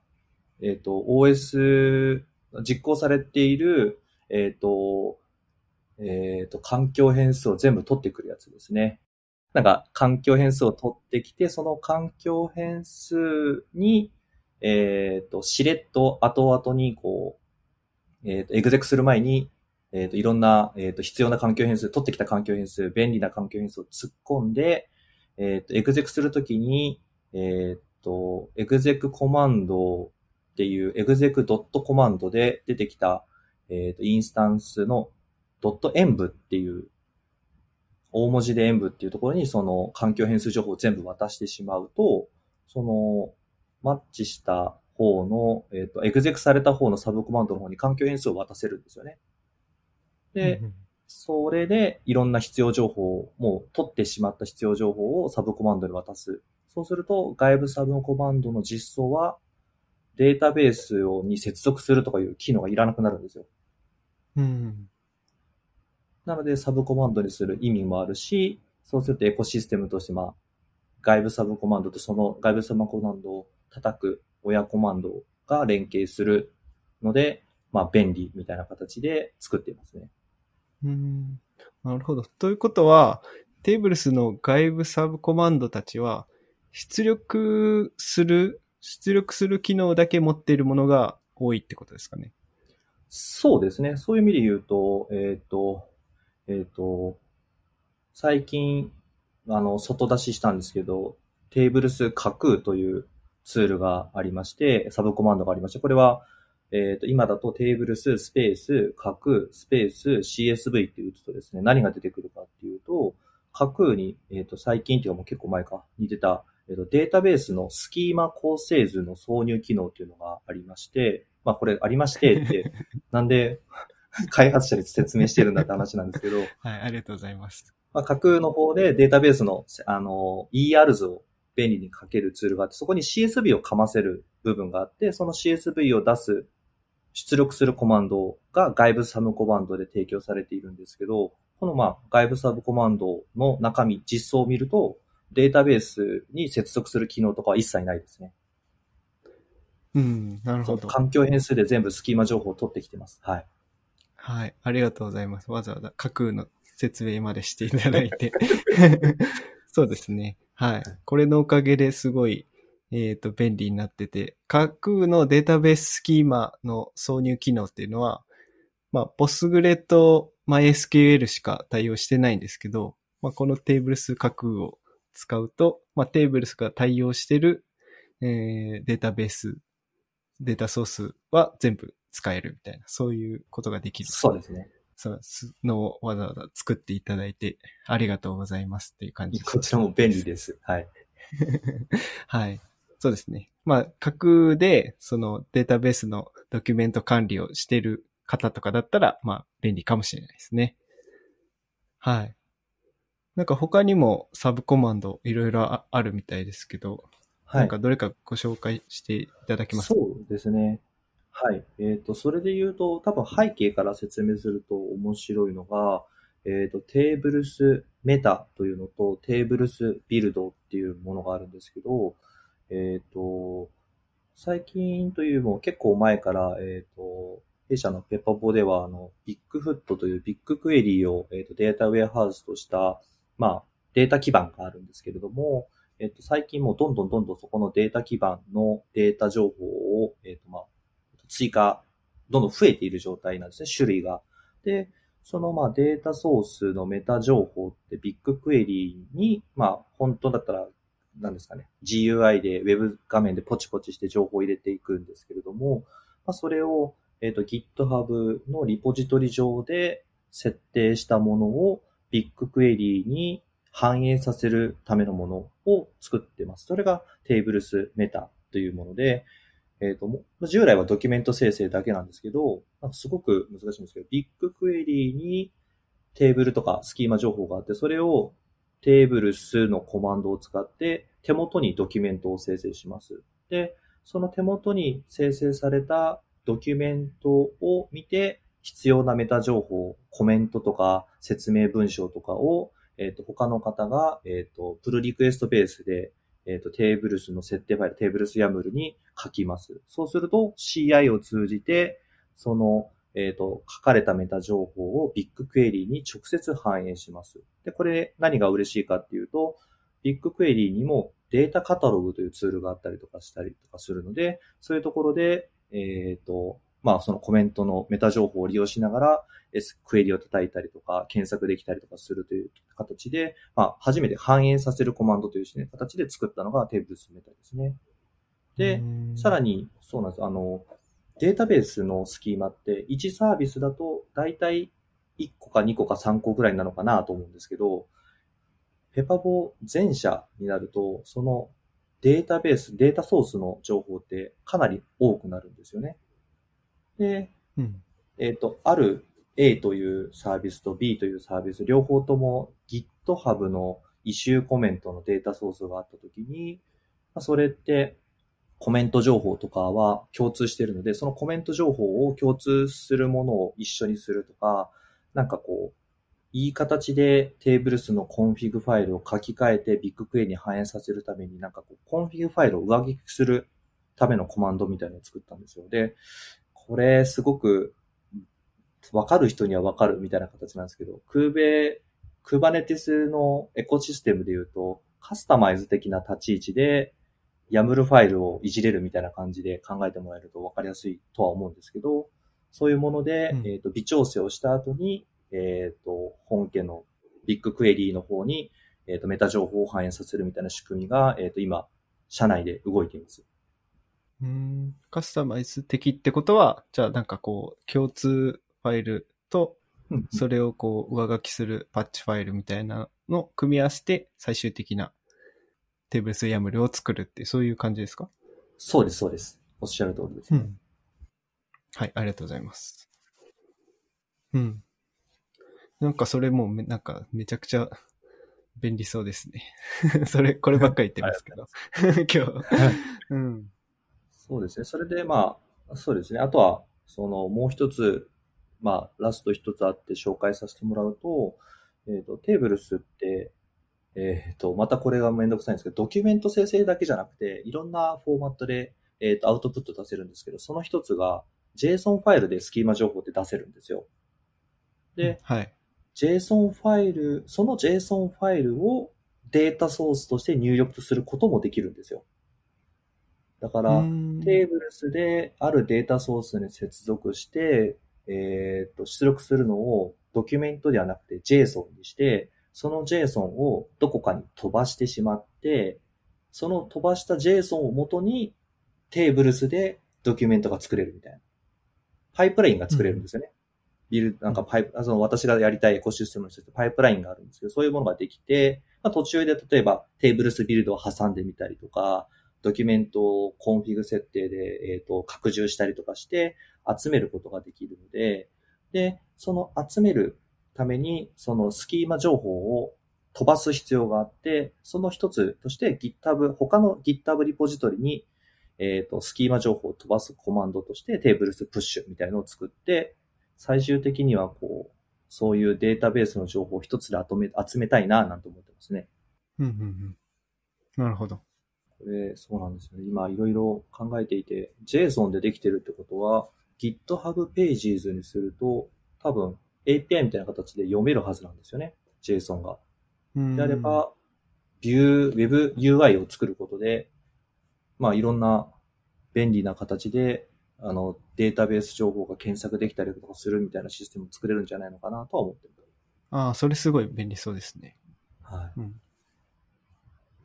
えっ、と、OS、実行されている、えっ、と、えっ、と、環境変数を全部取ってくるやつですね。なんか、環境変数を取ってきて、その環境変数に、えっ、と、しれっと後々に、こう、えっ、と、エグゼクする前に、えっ、と、いろんな、えっ、と、必要な環境変数、取ってきた環境変数、便利な環境変数を突っ込んで、えっ、と、エグゼクするときに、えっ、と、エグゼクコマンドっていう、エグゼクドットコマンドで出てきた、えっ、と、インスタンスのドット演舞っていう、大文字で演舞っていうところにその環境変数情報を全部渡してしまうと、その、マッチした方の、えっ、と、エグゼクされた方のサブコマンドの方に環境変数を渡せるんですよね。で、それでいろんな必要情報を、もう取ってしまった必要情報をサブコマンドに渡す。そうすると外部サブコマンドの実装はデータベースをに接続するとかいう機能がいらなくなるんですよ。うん。なのでサブコマンドにする意味もあるし、そうするとエコシステムとして、まあ、外部サブコマンドとその外部サブコマンドを叩く親コマンドが連携するので、まあ便利みたいな形で作っていますね。うん。なるほど。ということは、テーブルスの外部サブコマンドたちは、出力する、出力する機能だけ持っているものが多いってことですかね。そうですね。そういう意味で言うと、えっ、と、えっ、と、最近、あの、外出ししたんですけど、テーブルス架空というツールがありまして、サブコマンドがありまして、これは、えっ、ー、と、今だとテーブルス、スペース、架空、スペース、CSV って打つとですね、何が出てくるかっていうと、架空に、えっ、ー、と、最近っていうかもう結構前か、に出た、えっ、ー、と、データベースのスキーマ構成図の挿入機能っていうのがありまして、まあこれありましてって、<laughs> なんで開発者に説明してるんだって話なんですけど。<laughs> はい、ありがとうございます。まあ、架空の方でデータベースの、あの、ER 図を便利に書けるツールがあって、そこに CSV をかませる部分があって、その CSV を出す、出力するコマンドが外部サブコマンドで提供されているんですけど、このまあ外部サブコマンドの中身、実装を見ると、データベースに接続する機能とかは一切ないですね。うん、なるほど。環境変数で全部スキーマ情報を取ってきてます。はい。はい。ありがとうございます。わざわざ架空の説明までしていただいて。<laughs> そうですね。はい。これのおかげですごい、えっ、ー、と、便利になってて、架空のデータベーススキーマの挿入機能っていうのは、まあ、ボスグレと MySQL しか対応してないんですけど、まあ、このテーブルス架空を使うと、まあ、テーブルスが対応してる、えー、データベース、データソースは全部使えるみたいな、そういうことができる。そうですね。そうのをわざわざ作っていただいて、ありがとうございますっていう感じです。こちらも便利です。はい。<laughs> はい。そうですね。まあ、架空で、そのデータベースのドキュメント管理をしている方とかだったら、まあ、便利かもしれないですね。はい。なんか他にもサブコマンドいろいろあるみたいですけど、はい。なんかどれかご紹介していただけます？かそうですね。はい。えっ、ー、と、それで言うと、多分背景から説明すると面白いのが、えっ、ー、と、テーブルスメタというのと、テーブルスビルドっていうものがあるんですけど、えっ、ー、と、最近というも結構前から、えっ、と、弊社のペッパボでは、あの、ビッグフットというビッグクエリーを、えっ、と、データウェアハウスとした、まあ、データ基盤があるんですけれども、えっ、と、最近もどんどんどんどんそこのデータ基盤のデータ情報を、えっ、と、まあ、追加、どんどん増えている状態なんですね、種類が。で、そのまあデータソースのメタ情報ってビッグクエリーに、まあ本当だったら、何ですかね、GUI で Web 画面でポチポチして情報を入れていくんですけれども、まあ、それを、えっ、と GitHub のリポジトリ上で設定したものをビッグクエリーに反映させるためのものを作ってます。それがテーブルスメタというもので、えっ、ー、と、従来はドキュメント生成だけなんですけど、すごく難しいんですけど、ビッグクエリーにテーブルとかスキーマ情報があって、それをテーブル数のコマンドを使って手元にドキュメントを生成します。で、その手元に生成されたドキュメントを見て、必要なメタ情報、コメントとか説明文章とかを、えっ、と、他の方が、えっ、と、プルリクエストベースでえっ、と、テーブルスの設定ファイル、テーブルスヤムルに書きます。そうすると CI を通じて、その、えっ、と、書かれたメタ情報をビッグクエリーに直接反映します。で、これ何が嬉しいかっていうと、ビッグクエリーにもデータカタログというツールがあったりとかしたりとかするので、そういうところで、えっ、と、まあ、そのコメントのメタ情報を利用しながら、クエリを叩いたりとか、検索できたりとかするという形で、まあ、初めて反映させるコマンドという、ね、形で作ったのがテーブルスメタですね。で、さらに、そうなんです。あの、データベースのスキーマって、1サービスだと、だいたい1個か2個か3個ぐらいなのかなと思うんですけど、ペパボ全社になると、そのデータベース、データソースの情報ってかなり多くなるんですよね。で、うん、えっ、ー、と、ある A というサービスと B というサービス、両方とも GitHub の issue コメントのデータソースがあったときに、まあ、それってコメント情報とかは共通しているので、そのコメント情報を共通するものを一緒にするとか、なんかこう、いい形で tbls の config ファイルを書き換えてビッグクエに反映させるためになんかこう、 config ファイルを上書きするためのコマンドみたいなのを作ったんですよ。で、これすごくわかる人にはわかるみたいな形なんですけど、クーベ、クーバネティスのエコシステムで言うと、カスタマイズ的な立ち位置で、ヤムルファイルをいじれるみたいな感じで考えてもらえるとわかりやすいとは思うんですけど、そういうもので、うん、えっ、ー、と、微調整をした後に、えっ、ー、と、本家のビッグクエリーの方に、えっ、と、メタ情報を反映させるみたいな仕組みが、えっ、と、今、社内で動いています。うん。カスタマイズ的ってことは、じゃあなんかこう、共通ファイルと、うんそれをこう、上書きするパッチファイルみたいなのを組み合わせて、最終的なテーブルスヤムルを作るって、そういう感じですか？そうです、そうです。おっしゃる通りです、ねん。はい、ありがとうございます。うん。なんかそれもうめ、なんかめちゃくちゃ便利そうですね。<laughs> それ、こればっかり言ってますけど。<laughs> 今日。うん。そうですね。それで、まあ、そうですね。あとは、その、もう一つ、まあ、ラスト一つあって紹介させてもらうと、えっ、と、テーブルスって、えっ、と、またこれがめんどくさいんですけど、ドキュメント生成だけじゃなくて、いろんなフォーマットで、えっ、と、アウトプット出せるんですけど、その一つが、JSON ファイルでスキーマ情報って出せるんですよ。で、はい。JSON ファイル、その JSON ファイルをデータソースとして入力することもできるんですよ。だから、うんテーブルスであるデータソースに接続して、えっ、と、出力するのをドキュメントではなくて JSON にして、その JSON をどこかに飛ばしてしまって、その飛ばした JSON を元にテーブルスでドキュメントが作れるみたいな。パイプラインが作れるんですよね。ビル、なんかパイプ、あその私がやりたいエコシステムの一つでパイプラインがあるんですけど、そういうものができて、まあ、途中で例えば tbls build を挟んでみたりとか、ドキュメントを config 設定で、えっ、と、拡充したりとかして集めることができるので、で、その集めるために、そのスキーマ情報を飛ばす必要があって、その一つとして GitHub、他の GitHub リポジトリに、えっ、と、スキーマ情報を飛ばすコマンドとしてテーブルスプッシュみたいのを作って、最終的にはこう、そういうデータベースの情報を一つで集め集めたいな、なんて思ってますね。うんうんうん。なるほど。これ、そうなんですよね。今、いろいろ考えていて、JSON でできてるってことは、GitHub Pages にすると、多分 API みたいな形で読めるはずなんですよね。JSON が。うんであれば、ビュー、Web UI を作ることで、まあ、いろんな便利な形で、あの、データベース情報が検索できたりとかするみたいなシステムを作れるんじゃないのかなとは思ってる。ああ、それすごい便利そうですね。はい。うん。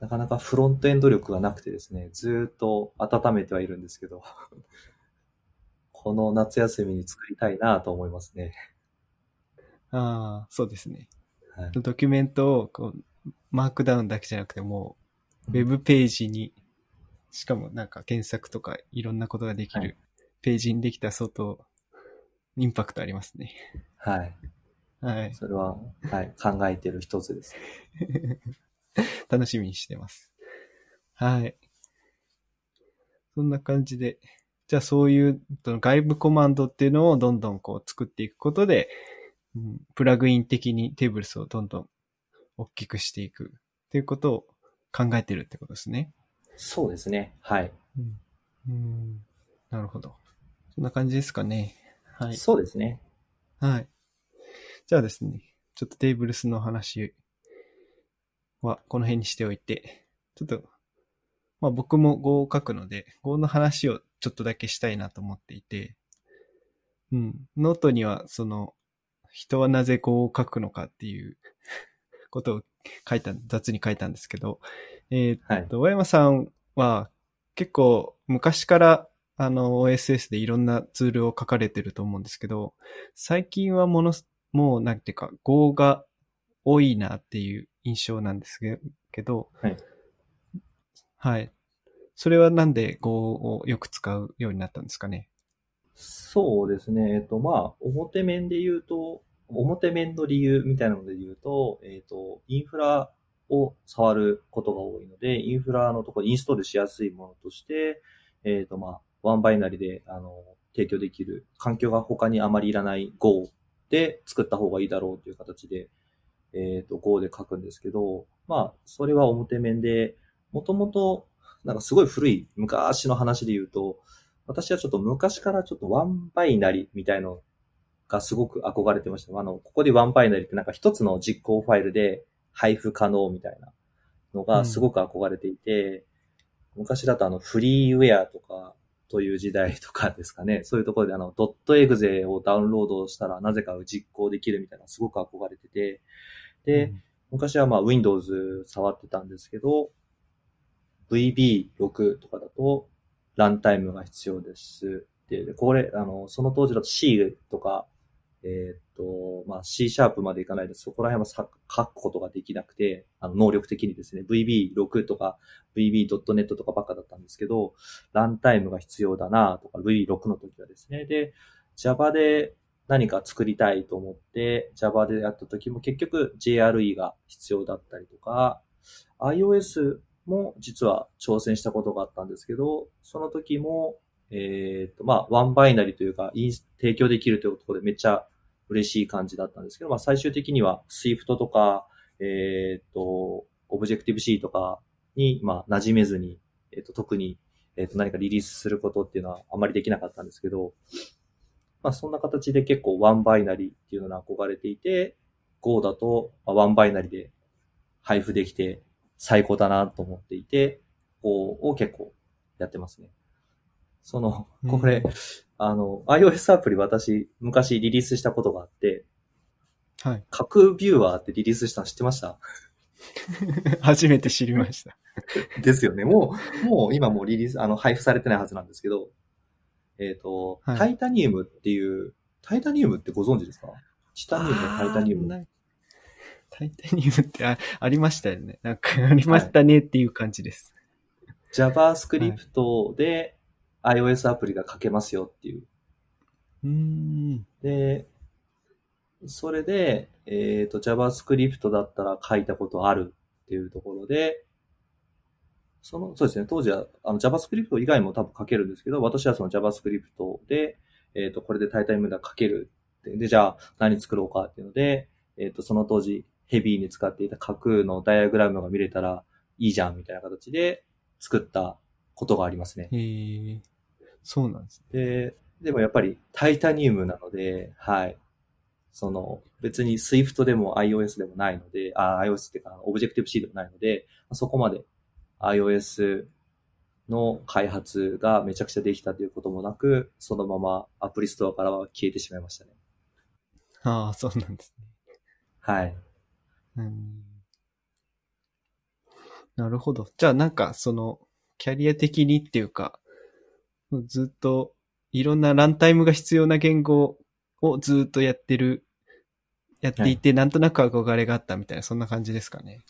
なかなかフロントエンド力がなくてですね、ずーっと温めてはいるんですけど、<laughs> この夏休みに作りたいなと思いますね。ああ、そうですね。はい、ドキュメントをこうマークダウンだけじゃなくてもう、ウェブページに、しかもなんか検索とかいろんなことができはいるページにできた相当インパクトありますね。はい。はい。それは、はい、考えてる一つです。<laughs> <laughs> 楽しみにしてます。はい。そんな感じで、じゃあそういう外部コマンドっていうのをどんどんこう作っていくことで、うんプラグイン的にテーブルスをどんどん大きくしていくっていうことを考えてるってことですね。そうですね。はい。うん。うんなるほど。そんな感じですかね。はい。そうですね。はい。じゃあですね、ちょっとテーブルスの話はこの辺にしておいて、ちょっと、まあ僕も Go を書くので、Go の話をちょっとだけしたいなと思っていて、うん。ノートにはその、人はなぜ Go を書くのかっていうことを書いた、雑に書いたんですけど、えーはい。と、大山さんは結構昔からあの OSS でいろんなツールを書かれてると思うんですけど、最近はものす、もうなんていうか Go が多いなっていう印象なんですけけど、はい。はい。それはなんで Go をよく使うようになったんですかね？そうですね。えっと、まあ、表面で言うと、表面の理由みたいなので言うと、えっと、インフラを触ることが多いので、インフラのところインストールしやすいものとして、えっと、まあ、ワンバイナリで、あの、提供できる環境が他にあまりいらない Go で作った方がいいだろうという形で、えっと、Go で書くんですけど、まあ、それは表面で、もともと、なんかすごい古い昔の話で言うと、私はちょっと昔からちょっとワンバイナリみたいのがすごく憧れてました。あの、ここでワンバイナリってなんか一つの実行ファイルで配布可能みたいなのがすごく憧れていて、昔だとあのフリーウェアとかという時代とかですかね。<laughs> そういうところであのドットエグゼをダウンロードしたらなぜか実行できるみたいなすごく憧れてて、で、昔はまあ Windows 触ってたんですけど、VB6 とかだとランタイムが必要です。で、これ、あの、その当時だと C とか、えーっと、まあ C シャープまでいかないで、そこら辺は書くことができなくて、あの、能力的にですね、VB6 とか VB.net とかばっかだったんですけど、ランタイムが必要だなとか、VB6 の時はですね。で、Java で何か作りたいと思って、Java でやった時も結局 JRE が必要だったりとか、iOS も実は挑戦したことがあったんですけど、その時も、えっ、と、まあ、ワンバイナリーというか、提供できるというところでめっちゃ嬉しい感じだったんですけど、まあ、最終的には Swift とか、えっ、と、Objective-C とかに、まあ、馴染めずに、えっ、と、特に、えっ、と、何かリリースすることっていうのはあまりできなかったんですけど、まあ、そんな形で結構ワンバイナリーっていうのに憧れていて、Go だと、まワンバイナリーで配布できて最高だなと思っていて、Go を結構やってますね。その、これ、あの、iOS アプリ私、昔リリースしたことがあって、はい。核ビューワーってリリースしたの知ってました？<laughs> 初めて知りました。<laughs> ですよね。もう、もう今もうリリース、あの、配布されてないはずなんですけど、えっ、と、はいタイタニウムっていう、タイタニウムってご存知ですか？チタニウムのタイタニウム。タイタニウムってあありましたよね。なんかありましたねっていう感じです。JavaScript で iOS アプリが書けますよっていう。うーん。で、それで、えっ、と、JavaScript だったら書いたことあるっていうところで、その、そうですね、当時は、あの、JavaScript 以外も多分書けるんですけど、私はその JavaScript で、えっ、と、これでタイタイムで書けるって。で、じゃあ、何作ろうかっていうので、えっ、と、その当時、ヘビーに使っていた架空のダイアグラムが見れたらいいじゃんみたいな形で作ったことがありますね。へえ。そうなんですね。で、でもやっぱりタイタニウムなので、はい。その、別に Swift でも iOS でもないので、あ、iOS っていうか、Objective-C でもないので、そこまで iOS の開発がめちゃくちゃできたということもなく、そのままアプリストアからは消えてしまいましたね。ああ、そうなんですね。はい。うんなるほど。じゃあなんかその、キャリア的にっていうか、ずっといろんなランタイムが必要な言語をずっとやってる、やっていて、なんとなく憧れがあったみたいな、そんな感じですかね。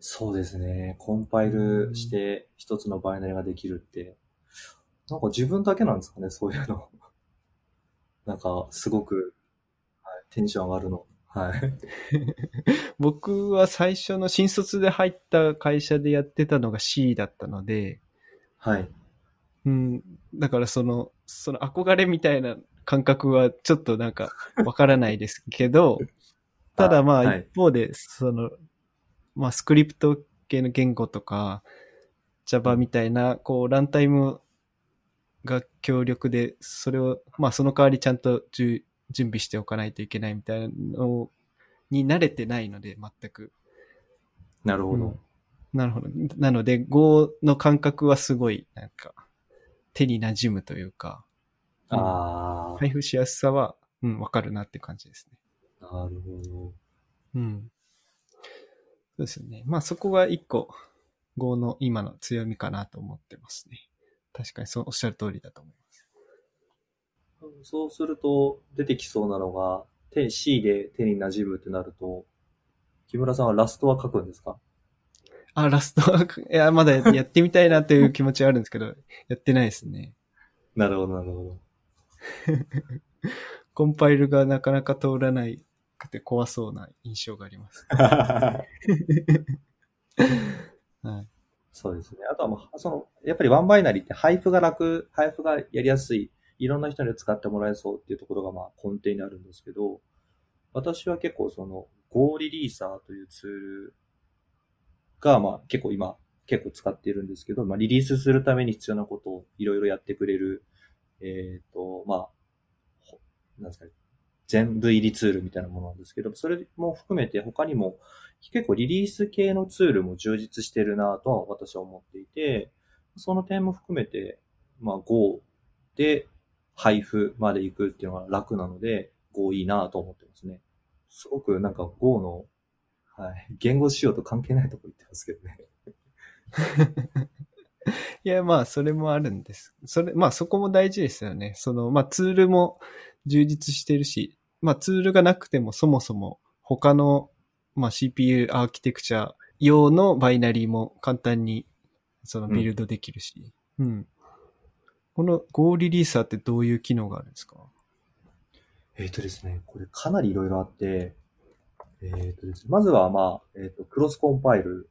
そうですね。コンパイルして一つのバイナリができるって、なんか自分だけなんですかね、そういうの。<laughs> なんか、すごく、はい、テンション上がるの。はい。<laughs> 僕は最初の新卒で入った会社でやってたのが C だったので、はい。うん、だからその、その憧れみたいな感覚はちょっとなんかわからないですけど、<laughs> ただまあはい一方で、その、まあスクリプト系の言語とか、Java みたいな、こう、ランタイムが強力で、それを、まあその代わりちゃんとじゅ準備しておかないといけないみたいなのに慣れてないので、全く。なるほど。うんなるほど。なので、Go の感覚はすごい、なんか、手に馴染むというか、ああ、配布しやすさは、うん、わかるなって感じですね。なるほど。うん。そうですよね。まあそこが一個、Go の今の強みかなと思ってますね。確かにそうおっしゃる通りだと思います。そうすると、出てきそうなのが、手、C で手に馴染むってなると、木村さんはラストは書くんですか？あ、ラストは、<laughs> いや、まだやってみたいなという気持ちはあるんですけど、<laughs> やってないですね。なるほど、なるほど。<laughs> コンパイルがなかなか通らないくて怖そうな印象があります。はい。そうですね。あとは、まあ、その、やっぱりワンバイナリーって配布が楽、配布がやりやすい、いろんな人に使ってもらえそうっていうところが、まあ、根底にあるんですけど、私は結構その、Go リリーサーというツールが、まあ、結構今、結構使っているんですけど、まあ、リリースするために必要なことをいろいろやってくれる、えっ、と、まあ、ほなんですかね、全部入りツールみたいなものなんですけど、それも含めて他にも結構リリース系のツールも充実してるなとは私は思っていて、その点も含めて、まあ Go で配布まで行くっていうのが楽なので、Go いいなと思ってますね。すごくなんか Go のはい。言語仕様と関係ないとこ言ってますけどね。<laughs> いや、まあ、それもあるんです。それ、まあ、そこも大事ですよね。その、まあ、ツールも充実してるし、まあ、ツールがなくてもそもそも他の、まあ、CPU アーキテクチャ用のバイナリーも簡単に、その、ビルドできるし。うん。この Go リリーサーってどういう機能があるんですか？えっ、とですね、これかなりいろいろあって、えっ、とですね、まずはまあ、えっ、と、クロスコンパイル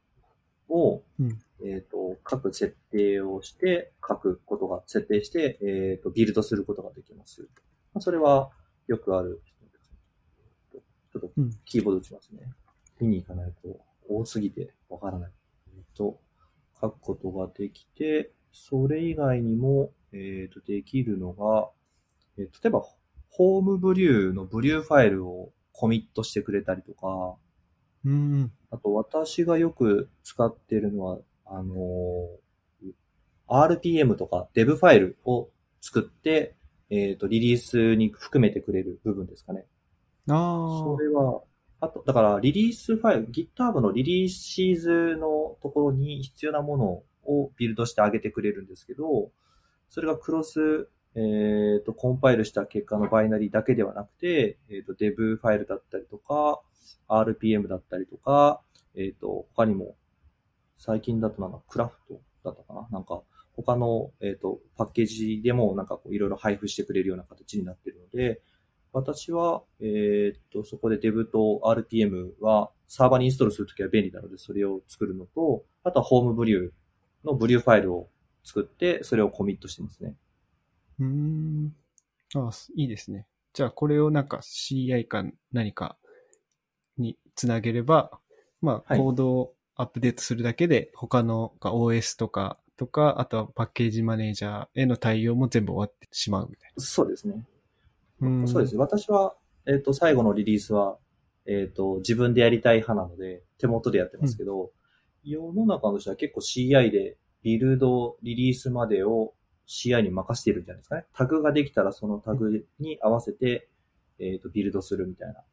を、うんえっ、と、各設定をして、書くことが、設定して、えっ、と、ビルドすることができます。まあ、それはよくある。ちょっとうん、キーボード打ちますね。見に行かないと多すぎてわからない。えっ、と、書くことができて、それ以外にも、えっ、と、できるのが、えー例えば、ホームブリューのブリューファイルをコミットしてくれたりとか、うん。あと私がよく使ってるのは、あのー RPM とか Dev ファイルを作って、えっ、と、リリースに含めてくれる部分ですかね。あそれは、あと、だから、リリースファイル、GitHub のリリーシーズのところに必要なものをビルドしてあげてくれるんですけど、それがクロス、えっ、と、コンパイルした結果のバイナリーだけではなくて、えっ、と、Dev ファイルだったりとか、RPM だったりとか、えっ、と、他にも、最近だとなんか、クラフトだったかな？なんか、他の、えっ、と、パッケージでもなんかこういろいろ配布してくれるような形になっているので、私は、えっと、そこで Dev と RPM はサーバーにインストールするときは便利なので、それを作るのと、あとはホームブリューのブリューファイルを作って、それをコミットしてますね。うーん。あすいいですね。じゃあ、これをなんか CI か何かにつなげれば、まあ、はいコードをアップデートするだけで、他のが OS とか、とか、あとはパッケージマネージャーへの対応も全部終わってしまうみたいそうですね。な。うんそうです。私は、えーっと、最後のリリースは、えーっと、自分でやりたい派なので、手元でやってますけど、世の中の人は結構 CI でビルド、リリースまでを CI に任せているんじゃないですかね。タグができたらそのタグに合わせて、えっ、と、ビルドするみたいな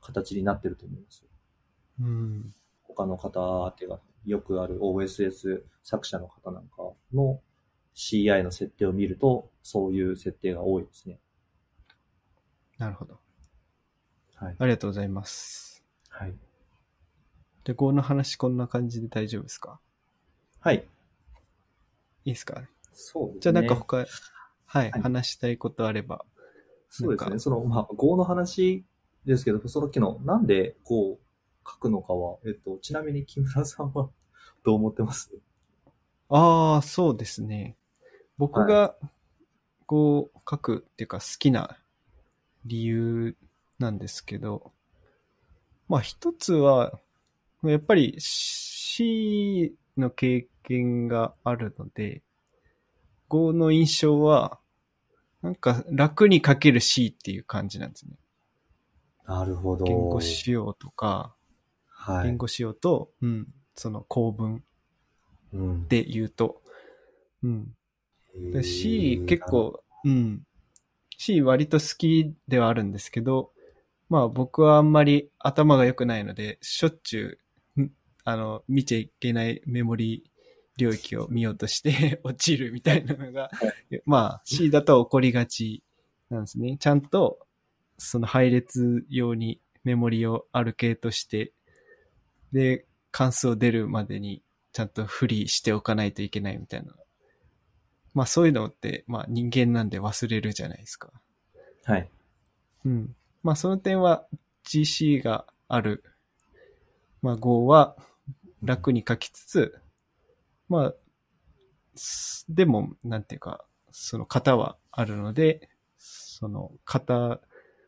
形になってると思います。うん。他の方っていうか、よくある OSS 作者の方なんかの CI の設定を見ると、そういう設定が多いですね。なるほど。はい。ありがとうございます。はい。で、Go の話こんな感じで大丈夫ですか？はい。いいですか？そうですね。じゃあなんか他、はい、はい話したいことあれば。そうですね。その、まあ、Go の話ですけど、その時の、なんで Go を書くのかは、えっと、ちなみに木村さんは <laughs> どう思ってます？ああ、そうですね。僕が、こう、書くっていうか好きな理由なんですけど、まあ一つは、やっぱり C の経験があるので、Go の印象は、なんか楽に書ける C っていう感じなんですね。なるほど。言語仕様とか、はい。言語仕様と、うん、その構文うん、で言うと、うん。でへー C 結、構、うん。C 割と好きではあるんですけど、まあ僕はあんまり頭が良くないので、しょっちゅう、んあの、見ちゃいけないメモリ領域を見ようとして <laughs> 落ちるみたいなのが、まあ C だと起こりがちなんですね。ちゃんと、その配列用にメモリをアルケートして、で、関数を出るまでにちゃんとフリーしておかないといけないみたいな。まあそういうのって、まあ人間なんで忘れるじゃないですか。はい。うん。まあその点は GC がある、まあ Go は楽に書きつつ、まあ、でも、なんていうか、その型はあるので、その型、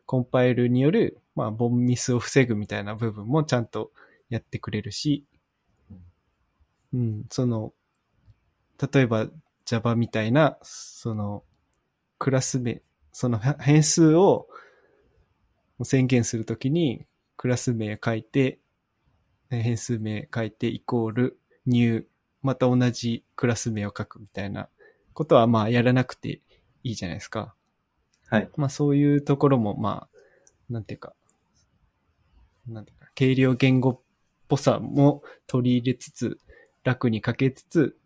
コンパイルによる、まあ、ボンミスを防ぐみたいな部分もちゃんとやってくれるし、うん、その、例えば Java みたいな、その、クラス名、その変数を宣言するときに、クラス名書いて、変数名書いてイコール、new、また同じクラス名を書くみたいなことは、まあ、やらなくていいじゃないですか。はい。まあ、そういうところも、まあ、なんていうか、なんていうか、軽量言語っぽさも取り入れつつ、楽に書けつつ、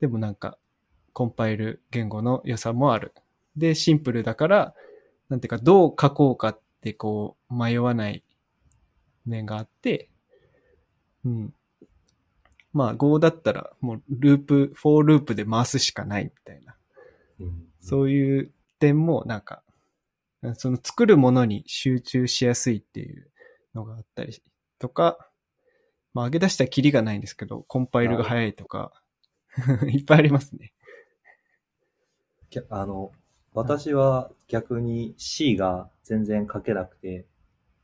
でもなんか、コンパイル言語の良さもある。で、シンプルだから、なんていうか、どう書こうかってこう、迷わない面があって、うん。まあ、Go だったら、もう、ループ、フォーループで回すしかないみたいな。うんそういう点も、なんか、その作るものに集中しやすいっていうのがあったりとか、まあ、上げ出したらキリがないんですけど、コンパイルが早いとか、<laughs> いっぱいありますね。きゃあの、私は逆に C が全然書けなくて、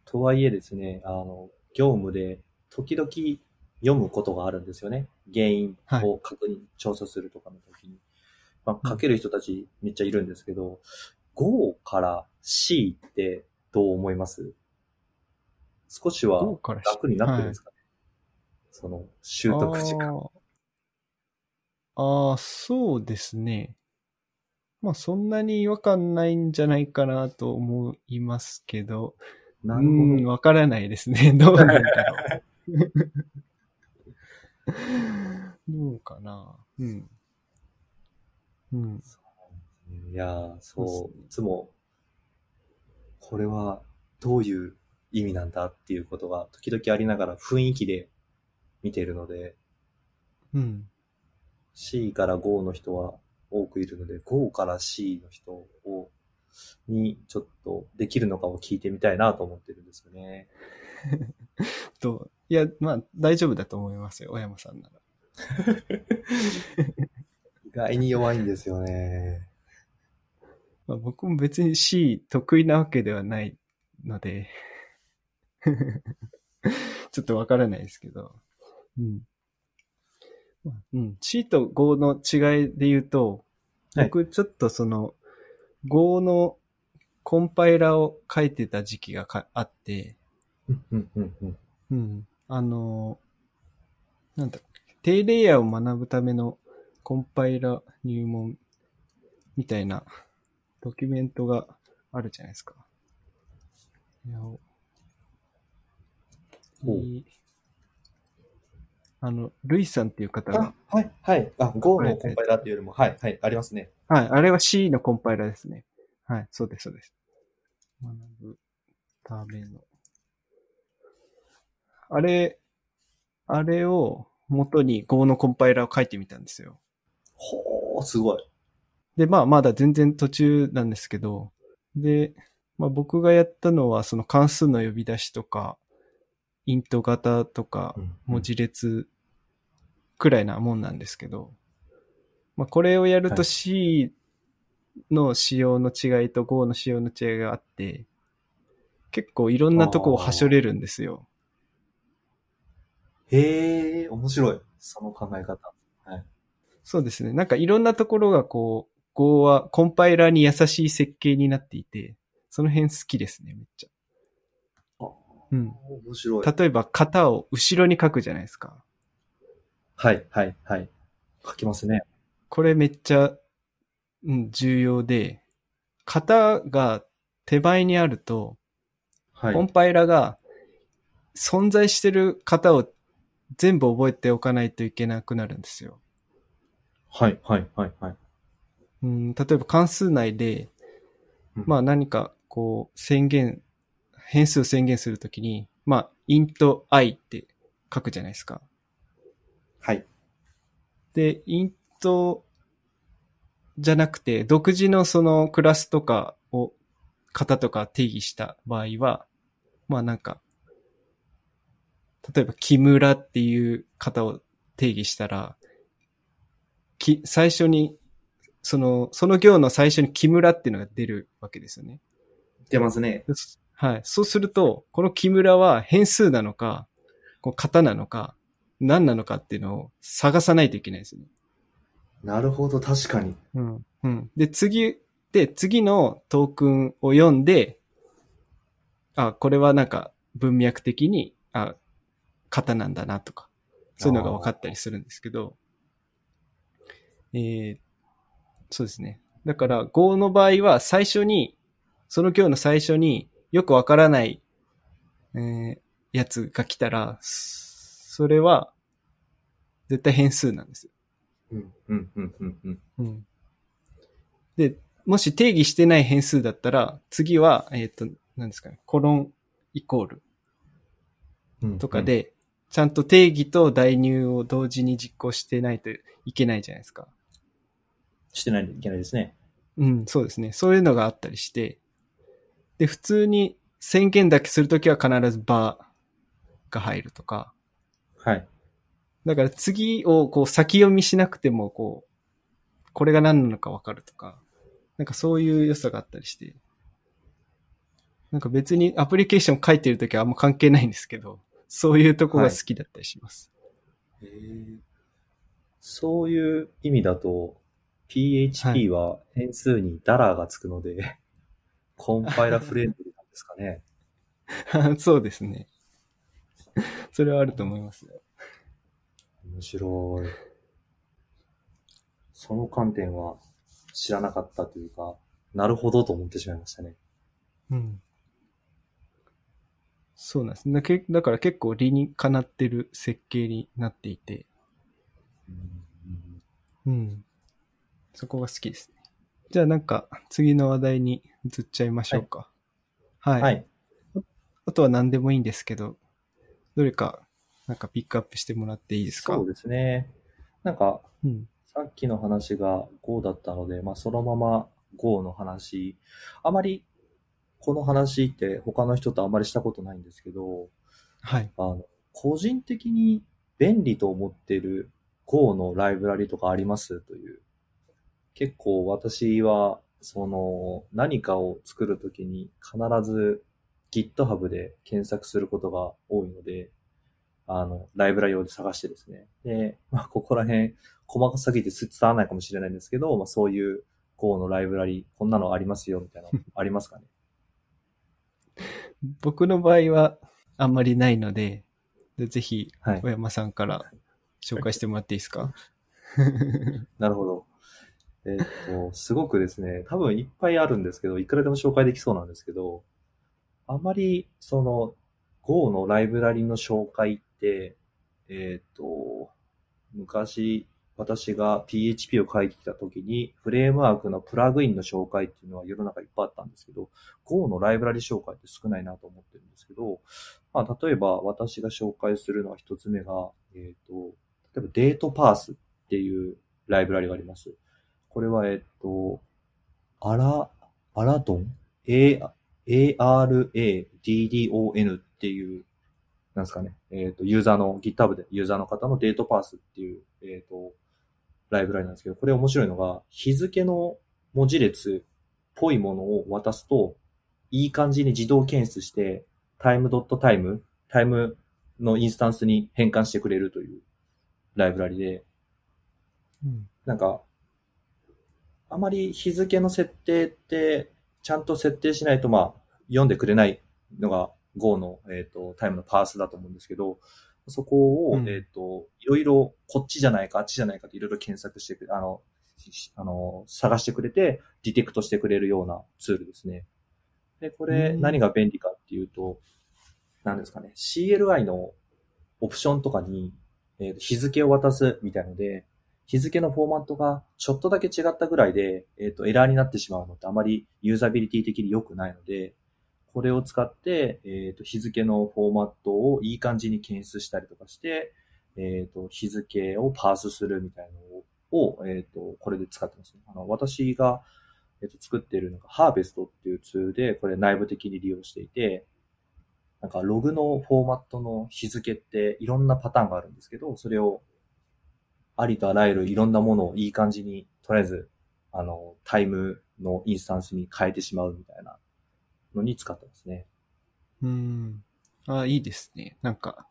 とはいえですね、あの、業務で時々読むことがあるんですよね。原因を確認、調査するとかの時に。まあ、書ける人たちめっちゃいるんですけど、Go から C ってどう思います？少しは楽になってるんですかね、その、習得時間。あーあー、そうですね。まあそんなに違和感ないんじゃないかなと思いますけど、うなるほど。ん、わからないですね。どうなんだろう。<laughs> <laughs> どうかな。うん。うん。いやー、そういつも、これはどういう意味なんだっていうことが時々ありながら雰囲気で見ているので、うん。C から Go の人は多くいるので、Go から C の人を、にちょっとできるのかを聞いてみたいなと思ってるんですよね。<laughs> と、いや、まあ大丈夫だと思いますよ、小山さんなら。<laughs> 意外に弱いんですよね。<laughs> まあ、僕も別に C 得意なわけではないので、<laughs> ちょっとわからないですけど。うん。まあうん。C と Go の違いで言うと、はい僕ちょっとその、Go のコンパイラーを書いてた時期がかあって。うん。あの、なんだ、低レイヤーを学ぶためのコンパイラ入門みたいなドキュメントがあるじゃないですか。あの、ルイさんっていう方があ、、はい、はい。あ、Go のコンパイラーっていうよりも、はい、はい、ありますね。はい、あれは C のコンパイラーですね。はい、そうです、そうです。学ぶための。あれ、あれを元に Go のコンパイラーを書いてみたんですよ。ほー、すごい。で、まあ、まだ全然途中なんですけど、で、まあ僕がやったのは、その関数の呼び出しとか、イント型とか、文字列くらいなもんなんですけど、まあこれをやるとはい C の仕様の違いと Go の仕様の違いがあって、結構いろんなとこをはしょれるんですよ。へえ、面白い。その考え方。そうですね。なんかいろんなところがこう、Go はコンパイラーに優しい設計になっていて、その辺好きですね、めっちゃ。あうん。面白い。例えば型を後ろに書くじゃないですか。はい、はい、はい。書きますね。これめっちゃ、うん、重要で、型が手前にあると、はい。コンパイラが存在してる型を全部覚えておかないといけなくなるんですよ。はい、はい、はい、はい。うん、例えば関数内で、うんまあ何かこう宣言、変数を宣言するときに、まあ int i って書くじゃないですか。はい。で、イントじゃなくて、独自のそのクラスとかを、型とか定義した場合は、まあなんか、例えば木村っていう型を定義したら、き、最初に、その、その行の最初に木村っていうのが出るわけですよね。出ますね。はい。そうすると、この木村は変数なのか、こう型なのか、何なのかっていうのを探さないといけないですよね。なるほど、確かに。うん。うん。で、次、で、次のトークンを読んで、あ、これはなんか文脈的に、あ、型なんだなとか、そういうのが分かったりするんですけど、えー、そうですね。だから、Go の場合は最初に、その行の最初によくわからない、えーやつが来たら、それは絶対変数なんですよ。うん、うん、うん、うん、うん。うん。で、もし定義してない変数だったら、次は、えっ、と、何ですかね、コロンイコールうんとか、で、ちゃんと定義と代入を同時に実行してないといけないじゃないですか。してないといけないですね。うん、そうですね。そういうのがあったりして、で、普通に宣言だけするときは必ずバーが入るとか、はい。だから次をこう先読みしなくても、こう、これが何なのかわかるとか、なんかそういう良さがあったりして、なんか別にアプリケーション書いてるときはあんま関係ないんですけど、そういうとこが好きだったりします。へーそういう意味だと、PHP は変数にダラーがつくので、コンパイラフレンドリーなんですかね。<laughs> そうですね。それはあると思いますよ。面白い。その観点は知らなかったというか、なるほどと思ってしまいましたね。うん。そうなんです。だけだから結構理にかなってる設計になっていて、うん。そこが好きですね。じゃあなんか次の話題に移っちゃいましょうか。はい。はい。あとは何でもいいんですけど、どれかなんかピックアップしてもらっていいですか？そうですね。なんか、うん。さっきの話が Go だったので、まあ、そのまま Go の話、あまりこの話って他の人とあまりしたことないんですけど、はい。あの、個人的に便利と思ってる Go のライブラリとかあります？という。結構私は、その、何かを作るときに必ず GitHub で検索することが多いので、あの、ライブラリを探してですね。で、<laughs> まあ、ここら辺、細かすぎて伝わらないかもしれないんですけど、まあ、そういう Go のライブラリ、こんなのありますよ、みたいなのありますかね。僕の場合はあんまりないので、でぜひはい小。山さんから紹介してもらっていいですか？<laughs> なるほど。えーっと、すごくですね、多分いっぱいあるんですけど、いくらでも紹介できそうなんですけど、あまり、その、Go のライブラリの紹介って、えーっと、昔、私が PHP を書いてきた時に、フレームワークのプラグインの紹介っていうのは世の中いっぱいあったんですけど、Go のライブラリ紹介って少ないなと思ってるんですけど、まあ、例えば私が紹介するのは一つ目が、えーっと、例えばデートパースっていうライブラリがあります。これは、えっと、アラ、アラドン ?A、ARADDON っていう、なんですかね。えっと、ユーザーの、GitHub でユーザーの方のデートパースっていう、えっと、ライブラリなんですけど、これ面白いのが、日付の文字列っぽいものを渡すと、いい感じに自動検出して、time.time、タイムのインスタンスに変換してくれるというライブラリで、うん。なんか、あまり日付の設定って、ちゃんと設定しないと、まあ、読んでくれないのが Go の、えっ、と、タイムのパースだと思うんですけど、そこを、うん。えっ、と、いろいろ、こっちじゃないか、あっちじゃないかっていろいろ検索してくれ、あの、しあの、探してくれて、ディテクトしてくれるようなツールですね。で、これ、うん。何が便利かっていうと、何ですかね、CLI のオプションとかに、えーと日付を渡すみたいので、日付のフォーマットがちょっとだけ違ったぐらいで、えっ、と、エラーになってしまうのってあまりユーザビリティ的に良くないので、これを使って、えっ、と、日付のフォーマットをいい感じに検出したりとかして、えっ、と、日付をパースするみたいなのを、えっ、と、これで使ってますね。あの、私が、えっ、と、作っているのが、ハーベストっていうツールで、これ内部的に利用していて、なんか、ログのフォーマットの日付っていろんなパターンがあるんですけど、それをありとあらゆるいろんなものをいい感じに、とりあえず、あの、タイムのインスタンスに変えてしまうみたいなのに使ってますね。うん。あいいですね。なんか、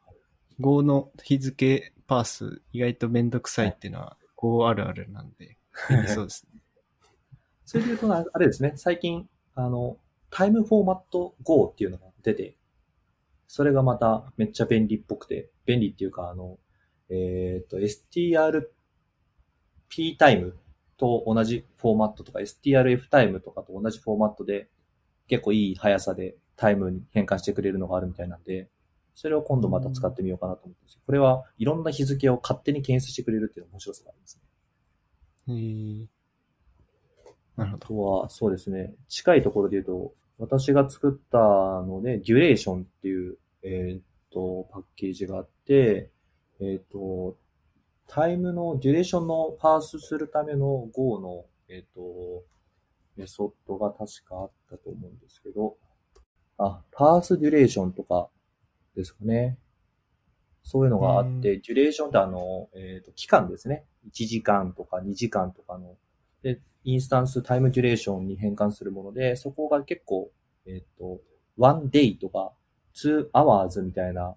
Go の日付パース意外とめんどくさいっていうのは Go あるあるなんで、<laughs> そうですね。それで言うとな、あれですね、最近、あの、タイムフォーマット Go っていうのが出て、それがまためっちゃ便利っぽくて、便利っていうか、あの、えっ、と、strp タイムと同じフォーマットとか、strf タイムとかと同じフォーマットで、結構いい速さでタイムに変換してくれるのがあるみたいなんで、それを今度また使ってみようかなと思ってます。これはいろんな日付を勝手に検出してくれるっていう面白さがありますね。えー、なるほど。あとは、そうですね。近いところで言うと、私が作ったので、デュレーションっていう、えーっと、パッケージがあって、えーっと、タイムのデュレーションのパースするための Go の、えーっと、メソッドが確かあったと思うんですけど、あ、 ParseDuration とかですかね。そういうのがあって、 duration ってあの、えっ、と、期間ですね。1時間とか2時間とかの、で、インスタンス time duration に変換するもので、そこが結構、えっ、と、one day とか two hours みたいな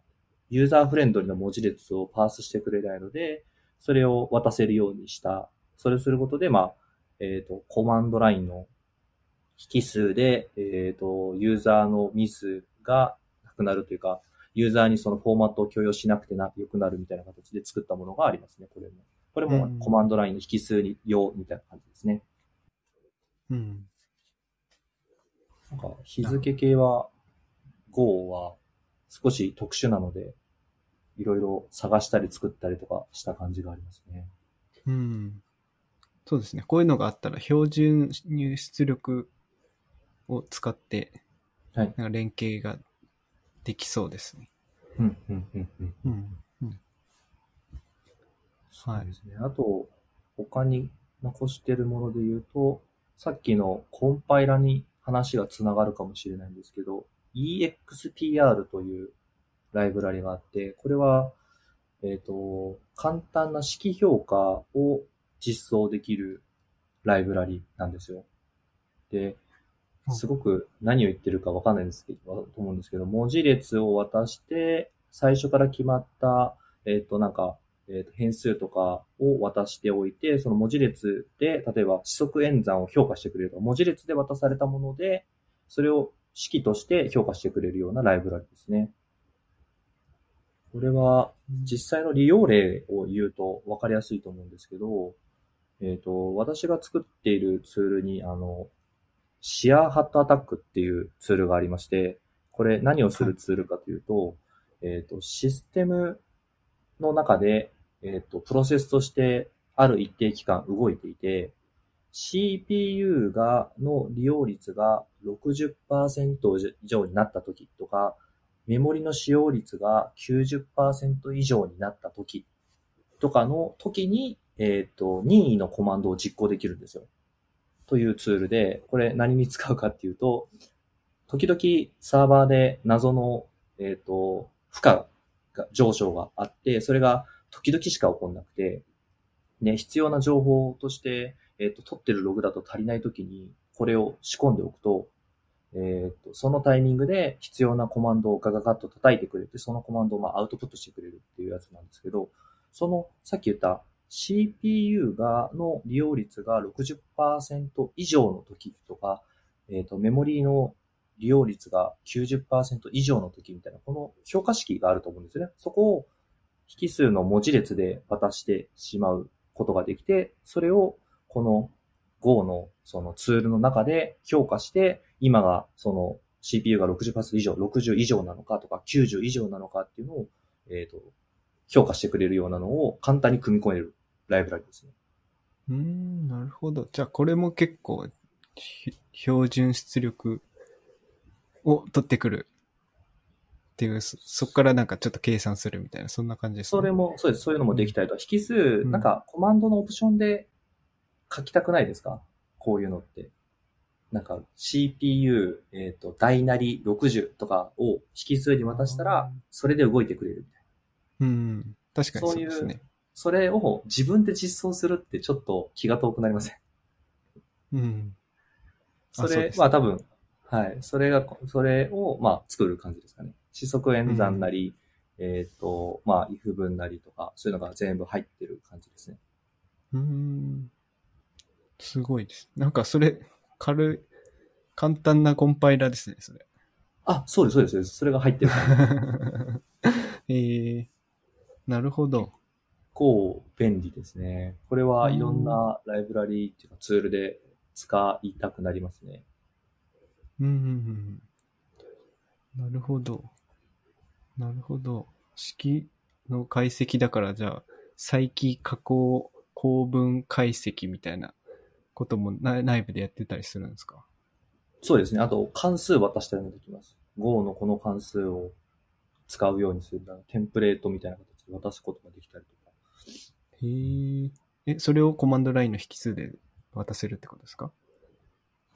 ユーザーフレンドリーな文字列をパースしてくれないので、それを渡せるようにした。それをすることで、まあ、えっ、と、コマンドラインの引数で、えっ、と、ユーザーのミスがなくなるというか、ユーザーにそのフォーマットを許容しなくてな、良くなるみたいな形で作ったものがありますね、これも。これもうんコマンドラインの引数に用みたいな感じですね。うん。なんか日付系は Go は少し特殊なので、いろいろ探したり作ったりとかした感じがありますね。うん。そうですね。こういうのがあったら、標準入出力を使って、はいなんか連携ができそうですね。うん、うん、うん、うん。うん。うん。そうですね。あと、他に残してるもので言うと、さっきのコンパイラに話がつながるかもしれないんですけど、EXPR というライブラリがあって、これは、えっ、と、簡単な式評価を実装できるライブラリなんですよ。で、すごく何を言ってるかわかんないんですけど、と思うんですけど、文字列を渡して、最初から決まった、えっ、と、なんか、えっ、と、変数とかを渡しておいて、その文字列で、例えば、指則演算を評価してくれるとか、文字列で渡されたもので、それを式として評価してくれるようなライブラリですね。これは、実際の利用例を言うと分かりやすいと思うんですけど、えっ、と、私が作っているツールに、あの、シアーハットアタックっていうツールがありまして、これ何をするツールかというと、えっ、と、システムの中で、えっ、と、プロセスとしてある一定期間動いていて、CPU が、の利用率が60%以上になった時とか、メモリの使用率が90%以上になった時とかの時に、えっ、と、任意のコマンドを実行できるんですよ。というツールで、これ何に使うかっていうと、時々サーバーで謎の、えっ、と、負荷が、上昇があって、それが時々しか起こんなくて、ね、必要な情報として、えっ、と、取ってるログだと足りないときに、これを仕込んでおくと、えっ、と、そのタイミングで必要なコマンドをガガガッと叩いてくれて、そのコマンドをまあアウトプットしてくれるっていうやつなんですけど、その、さっき言った CPU が、の利用率が60%以上の時とか、えっ、と、メモリーの利用率が90%以上の時みたいな、この評価式があると思うんですよね。そこを引数の文字列で渡してしまうことができて、それをこの Go のそのツールの中で評価して、今がその CPU が60%以上、60以上なのかとか90以上なのかっていうのを、えっ、と、評価してくれるようなのを簡単に組み込めるライブラリですね。うーん、なるほど。じゃあ、これも結構、ひ標準出力を取ってくるっていう、そそこからなんかちょっと計算するみたいな、そんな感じですね。それも、そうです。そういうのもできたりとか、引数、なんかコマンドのオプションで書きたくないですか？こういうのって。なんか CPU、えっ、と、大なり60とかを引数に渡したら、それで動いてくれるみたいな。うん。確かにそうですね。それを自分で実装するってちょっと気が遠くなりません？うん。それあそうですは多分、はい。それが、それを、まあ、作る感じですかね。四則演算なり、えっ、と、まあ、if 文なりとか、そういうのが全部入ってる感じですね。うーん。すごいです。なんかそれ、軽い、簡単なコンパイラーですね、それ。あ、そうです、そうですそれが入ってる感じ。<laughs> えー、なるほど。構便利ですね。これはいろんなライブラリーっていうかツールで使いたくなりますね。うんうんうん。なるほど。なるほど。式の解析だから、じゃあ、再帰加工構文解析みたいなこともな内部でやってたりするんですか？そうですね。あと、関数渡したりもできます。Go のこの関数を使うようにするテンプレートみたいな形で渡すことができたりとか。へえ。え、それをコマンドラインの引数で渡せるってことですか？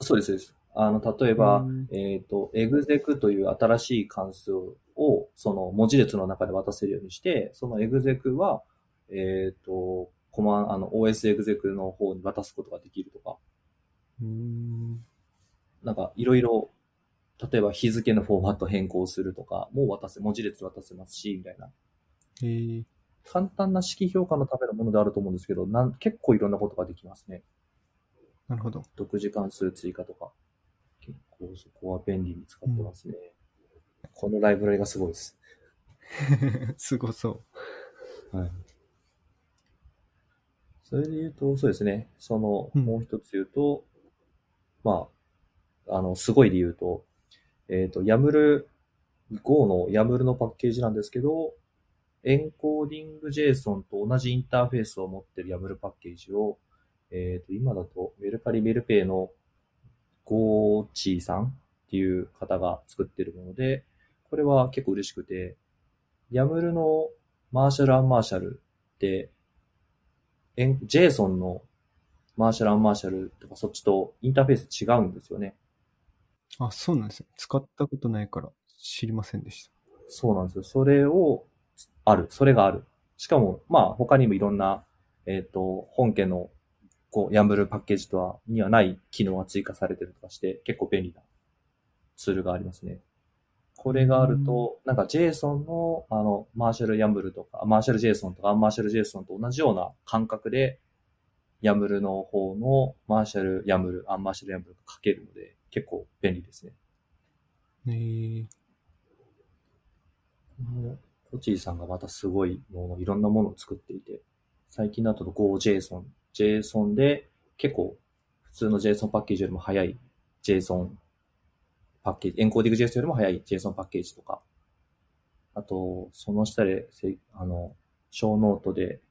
そうです、そうです。あの、例えばうん、えっ、と、exec という新しい関数を、その文字列の中で渡せるようにして、その exec は、えっ、と、コマン、あの、OS exec の方に渡すことができるとか、うーん。なんか、いろいろ、例えば日付のフォーマット変更するとか、もう渡せ、文字列渡せますし、みたいな。へえ。簡単な式評価のためのものであると思うんですけど、なん結構いろんなことができますね。なるほど。独自関数追加とか。結構そこは便利に使ってますね。このライブラリがすごいです。<laughs> すごそはい。それで言うと、そうですね。その、うんもう一つ言うと、まあ、あの、すごい理由と、えっ、と、YAML、Go の YAML のパッケージなんですけど、エンコーディング JSON と同じインターフェースを持ってる YAML パッケージを、えっ、と、今だとメルカリメルペイのゴーチーさんっていう方が作ってるもので、これは結構嬉しくて、YAML のマーシャルアンマーシャルって、エン JSON のマーシャルアンマーシャルとかそっちとインターフェース違うんですよね。う。あ、そうなんですよ。使ったことないから知りませんでした。そうなんですよ。それを、ある。それがある。しかも、まあ、他にもいろんな、えっ、と、本家の、こう、YAML パッケージとは、にはない機能が追加されてるとかして、結構便利なツールがありますね。これがあると、なんか JSON の、あの、マーシャル YAML とか、マーシャル JSON とか、アンマーシャル JSON と同じような感覚で、YAML の方のマーシャル YAML、アンマーシャル YAML が書けるので、結構便利ですね。へえ。コチーさんがまたすごいもの、いろんなものを作っていて、最近だと GoJSON、JSON で結構普通の JSON パッケージよりも早い JSON パッケージ、エンコーディング JSON よりも早い JSON パッケージとか、あと、その下で、あの、ショーノートで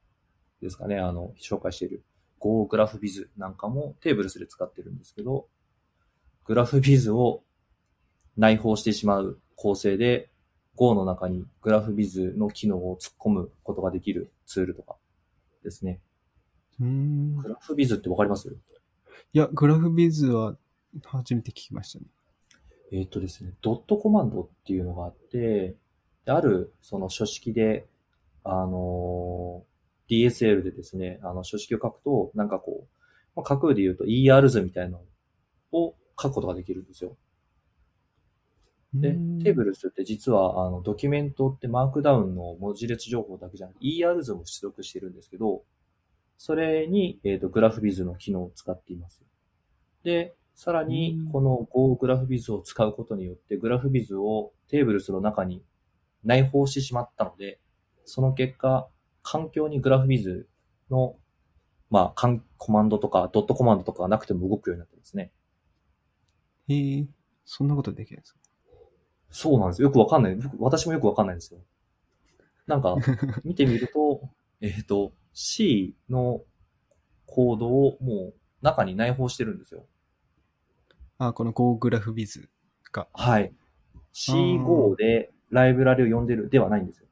ですかね、あの、紹介している go-graphviz なんかも tbls で使ってるんですけど、 Graphviz を内包してしまう構成で、Go の中に Graphviz の機能を突っ込むことができるツールとかですね。うーん。グラフビズってわかります？いや、 Graphviz は初めて聞きましたね。えーっとですね、ドットコマンドっていうのがあって、であるその書式で、あのー DSL でですね、あの書式を書くと、なんかこう、まあ、架空で言うと ER 図みたいなのを書くことができるんですよ。で、テーブルスって実は、あの、ドキュメントってマークダウンの文字列情報だけじゃなくて、ER 図も出力してるんですけど、それに、えっ、と、グラフビズの機能を使っています。で、さらにうん、この Go グラフビズを使うことによって、グラフビズをテーブルスの中に内包してしまったので、その結果、環境にグラフビズの、まあ、かんコマンドとか、ドットコマンドとかがなくても動くようになってますね。へえ、そんなことできるんですか？そうなんですよ。よくわかんない。僕私もよくわかんないんですよ。なんか、<laughs> 見てみると、えっ、と、C のコードをもう中に内包してるんですよ。あ、この Go グラフビズが。はい。C5 でライブラリを読んでるではないんですよ。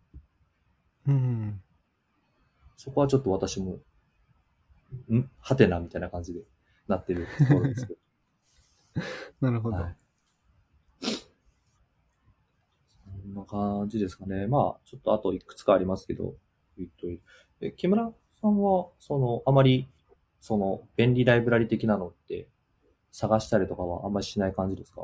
うん。そこはちょっと私も、ん？はてなみたいな感じでなってるところですけ <laughs> なるほど。ど。はい。そこんな感じですかね。まあ、ちょっとあといくつかありますけど、言っといてえ木村さんは、その、あまり、その、便利ライブラリ的なのって、探したりとかはあんまりしない感じですか？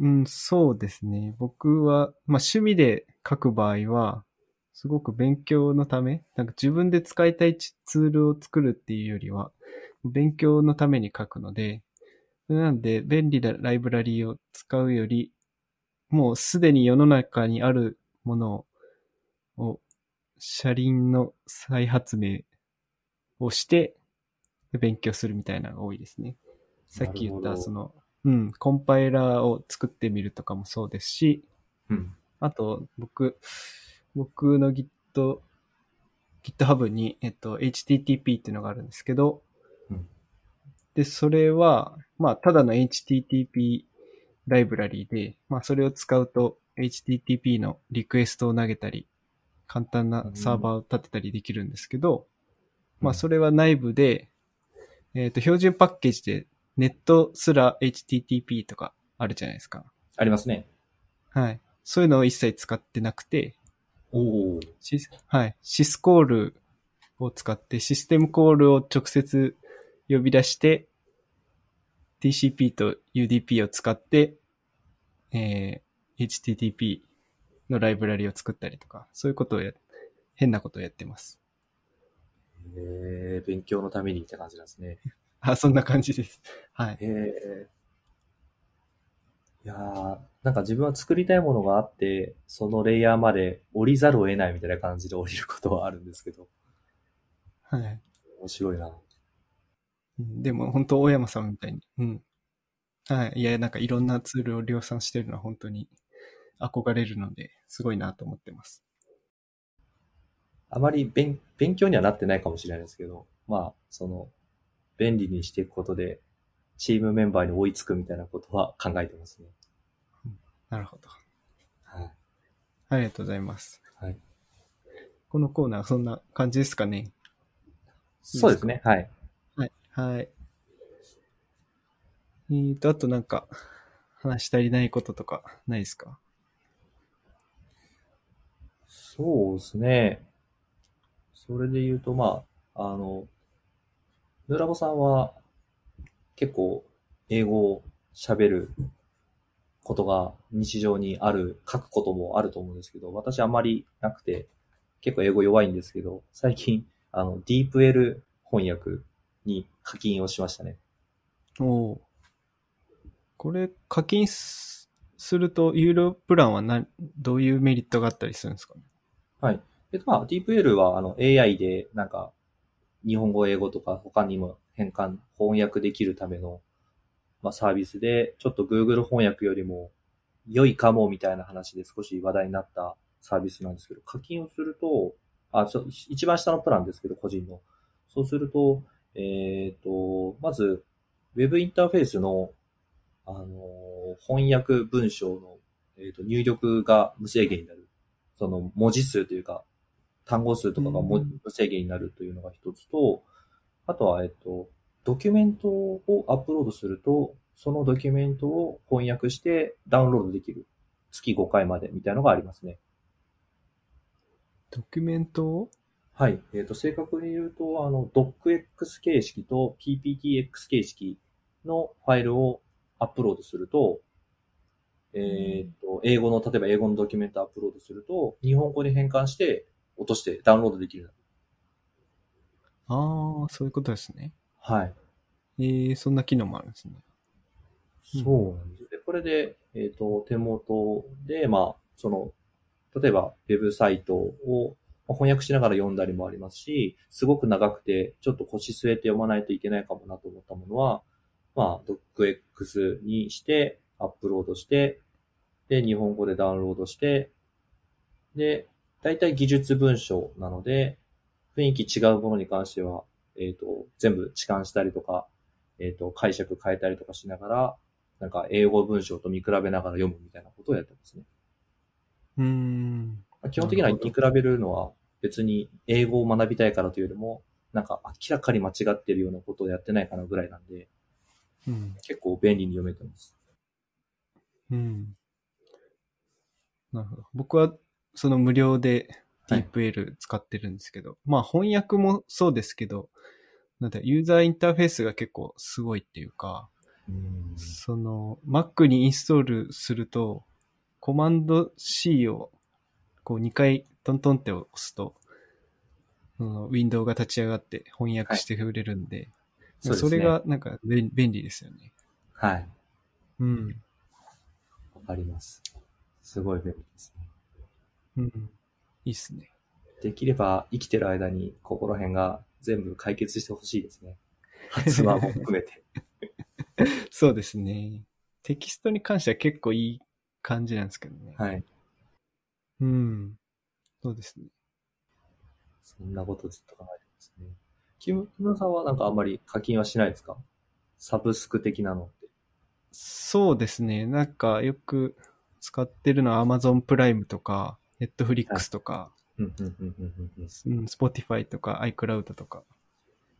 うん、そうですね。僕は、まあ趣味で書く場合は、すごく勉強のため、なんか自分で使いたいツールを作るっていうよりは、勉強のために書くので、なんで便利なライブラリを使うより、もうすでに世の中にあるものを、車輪の再発明をして、勉強するみたいなのが多いですね。さっき言った、その、うん、コンパイラーを作ってみるとかもそうですし、うん。あと、僕、僕の Git、GitHub に、えっと、HTTP っていうのがあるんですけど、うんで、それは、まあ、ただの HTTP ライブラリーで、まあ、それを使うと HTTP のリクエストを投げたり、簡単なサーバーを立てたりできるんですけど、まあ、それは内部で、えっ、と、標準パッケージでネットすら HTTP とかあるじゃないですか。ありますね。はい。そういうのを一切使ってなくて、おお。シスはい。シスコールを使って、システムコールを直接呼び出して、TCP と UDP を使って、えー HTTP のライブラリを作ったりとか、そういうことをや、変なことをやってます。えー、勉強のためにって感じなんですね。<laughs> あ、そんな感じです。はい。へえ。いやー、なんか自分は作りたいものがあって、そのレイヤーまで降りざるを得ないみたいな感じで降りることはあるんですけど、はい。面白いな。うんでも本当、大山さんみたいに。うん。はい。いや、なんかいろんなツールを量産してるのは本当に憧れるので、すごいなと思ってます。あまり勉勉強にはなってないかもしれないですけど、まあ、その、便利にしていくことで、チームメンバーに追いつくみたいなことは考えてますね。なるほど。はい。ありがとうございます。はい。このコーナーはそんな感じですかね。そうですね。はい。はい。はい。えーと、あとなんか、話し足りないこととかないですか？そうですね。それで言うと、まあ、あの、ヌーラボさんは結構英語を喋ることが日常にある、書くこともあると思うんですけど、私あんまりなくて、結構英語弱いんですけど、最近、あの、DeepL 翻訳に課金をしましたね。おお。これ、課金すると、有料プランはな、どういうメリットがあったりするんですかね？はい。えっと、まあ、DeepL は、あの、AI で、なんか、日本語、英語とか、他にも変換、翻訳できるための、まあ、サービスで、ちょっと Google 翻訳よりも、良いかも、みたいな話で少し話題になったサービスなんですけど、課金をすると、あ、ちょ、一番下のプランですけど、個人の。そうすると、えっ、と、まず、ウェブインターフェースの、あの翻訳文章の、えーと入力が無制限になる。その文字数というか、単語数とかが無制限になるというのが一つと、あとは、えっと、ドキュメントをアップロードすると、そのドキュメントを翻訳してダウンロードできる。月5回までみたいなのがありますね。ドキュメントを？はい。えっ、と、正確に言うと、あの、DocX 形式と PPTX 形式のファイルをアップロードすると、えっ、と、英語の、例えば英語のドキュメントアップロードすると、日本語に変換して、落としてダウンロードできる。ああ、そういうことですね。はい。えー、そんな機能もあるんですね。うんそうなんです。で、これで、えっ、と、手元で、まあ、その、例えば、ウェブサイトをまあ翻訳しながら読んだりもありますし、すごく長くて、ちょっと腰据えて読まないといけないかもなと思ったものは、まあ、DocX にして、アップロードして、で、日本語でダウンロードして、で、大体技術文章なので、雰囲気違うものに関しては、えっ、と、全部置換したりとか、えっ、と、解釈変えたりとかしながら、なんか英語文章と見比べながら読むみたいなことをやってますね。うーん。まあ基本的には見比べるのは別に英語を学びたいからというよりも、なんか明らかに間違ってるようなことをやってないかなぐらいなんで、うん。結構便利に読めてます。うん。なるほど。僕は、その無料ではい DeepL 使ってるんですけど、まあ翻訳もそうですけど、なんだ、ユーザーインターフェースが結構すごいっていうか、うんその、Mac にインストールすると、コマンド C をこう2回トントンって押すと、そのウィンドウが立ち上がって翻訳してくれるんで、そうですね。それがなんか便便利ですよね。はい。うん。わかります。すごい便利ですね。うん。いいっすね。できれば生きてる間にここら辺が全部解決してほしいですね。<laughs> 発話も含めて。<laughs> そうですね。テキストに関しては結構いい感じなんですけどね。はい。うん。そうですね。そんなことずっと考えてますね。木村さんはなんかあんまり課金はしないですか？サブスク的なのって。そうですね。なんかよく使ってるのは Amazon プライムとか、Netflix とか、Spotify とか iCloud とか、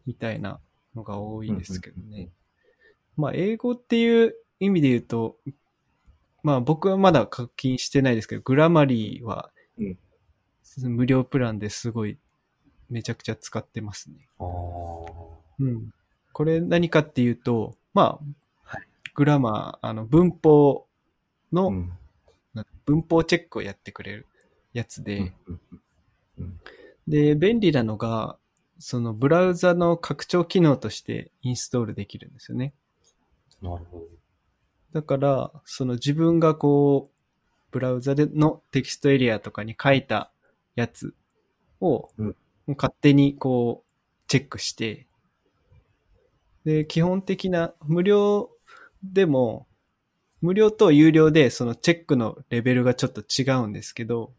みたいなのが多いですけどね。まあ、英語っていう意味で言うと、まあ僕はまだ課金してないですけど、グラマリーはうん、無料プランですごい、めちゃくちゃ使ってますね。うん。これ何かっていうと、まあ、はいグラマー、あの、文法の、うん。な文法チェックをやってくれるやつで、で、便利なのが、そのブラウザの拡張機能としてインストールできるんですよね。なるほだから、その自分がこう、ブラウザでのテキストエリアとかに書いたやつを、うん勝手にこう、チェックして、で、基本的な、無料でも、無料と有料でそのチェックのレベルがちょっと違うんですけど、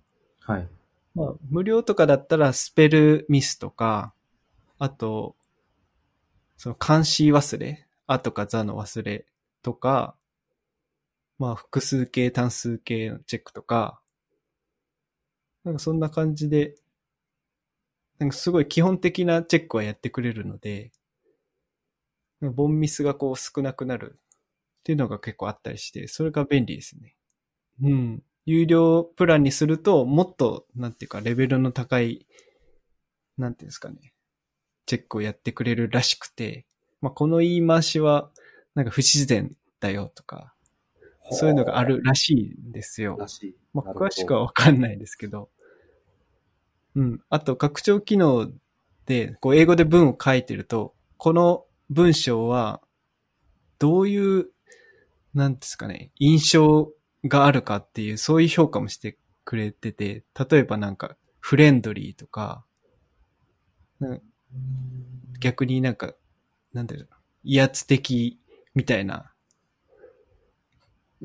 ど。はい。まあ、無料とかだったらスペルミスとか、あと、その監視忘れ、あとかザの忘れとか、まあ、複数形、単数形のチェックとか、なんかそんな感じで、なんかすごい基本的なチェックはやってくれるので、ボンミスがこう少なくなるっていうのが結構あったりして、それが便利ですね。うん。有料プランにすると、もっと、なんていうか、レベルの高い、なんていうんですかね、チェックをやってくれるらしくて、まあ、この言い回しは、なんか不自然だよとか、そういうのがあるらしいんですよ。まあ、詳しくはわかんないですけど。うん。あと、拡張機能で、こう、英語で文を書いてると、この文章は、どういう、なんですかね、印象があるかっていう、そういう評価もしてくれてて、例えばなんか、フレンドリーとか、うん逆になんか、なんだろう、威圧的みたいな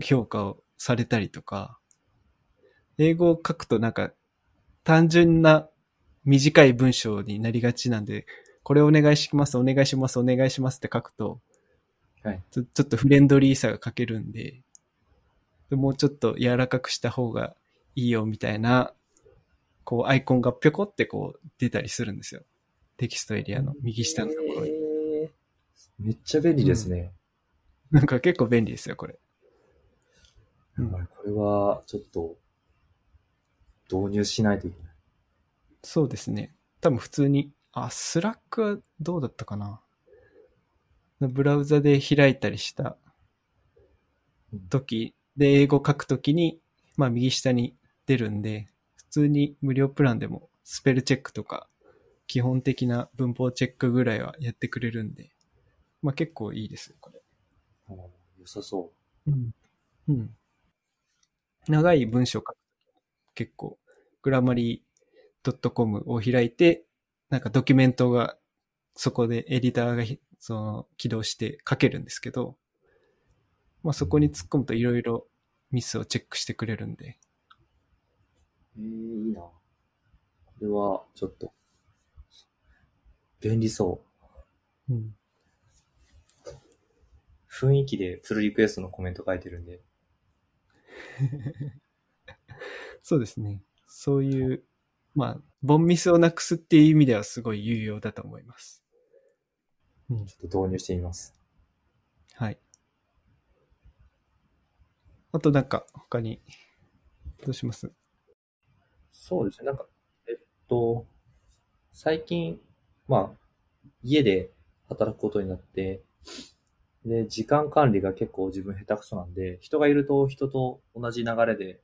評価をされたりとか、英語を書くとなんか単純な短い文章になりがちなんで、これお願いします、お願いします、お願いしますって書くと、はい。ちょちょっとフレンドリーさが書けるんで、でもうちょっと柔らかくした方がいいよみたいな、こうアイコンがぴょこってこう出たりするんですよ。テキストエリアの右下のところに。えーめっちゃ便利ですね。なんか結構便利ですよ、これ。これは、ちょっと、導入しないといけない。そうですね。多分普通に、あ、 Slack はどうだったかな？ブラウザで開いたりした時で英語書くときに、まあ右下に出るんで、普通に無料プランでもスペルチェックとか、基本的な文法チェックぐらいはやってくれるんで、まあ結構いいですよ、これ。良さそうん。うん。長い文章書く結構、グラマリー .com を開いて、なんかドキュメントが、そこでエディターがひその起動して書けるんですけど、まあそこに突っ込むといろいろミスをチェックしてくれるんで、う。えー、いいな。これは、ちょっと、便利そう。うん。雰囲気でプルリクエストのコメント書いてるんで。<laughs> <laughs> そうですね。そういう、まあ、ボンミスをなくすっていう意味ではすごい有用だと思います。うん。ちょっと導入してみます。はい。あとなんか、他に、どうします？そうですね。なんか、えっと、最近、まあ、家で働くことになって、で、時間管理が結構自分下手くそなんで、人がいると人と同じ流れで、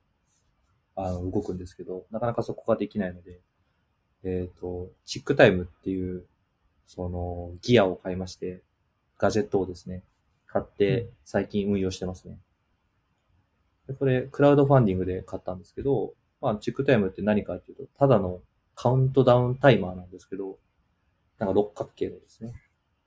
あの、動くんですけど、なかなかそこができないので、えっと、チックタイムっていう、その、ギアを買いまして、ガジェットをですね、買って、最近運用してますね。でこれ、クラウドファンディングで買ったんですけど、まあ、チックタイムって何かっていうと、ただのカウントダウンタイマーなんですけど、なんか六角形のですね。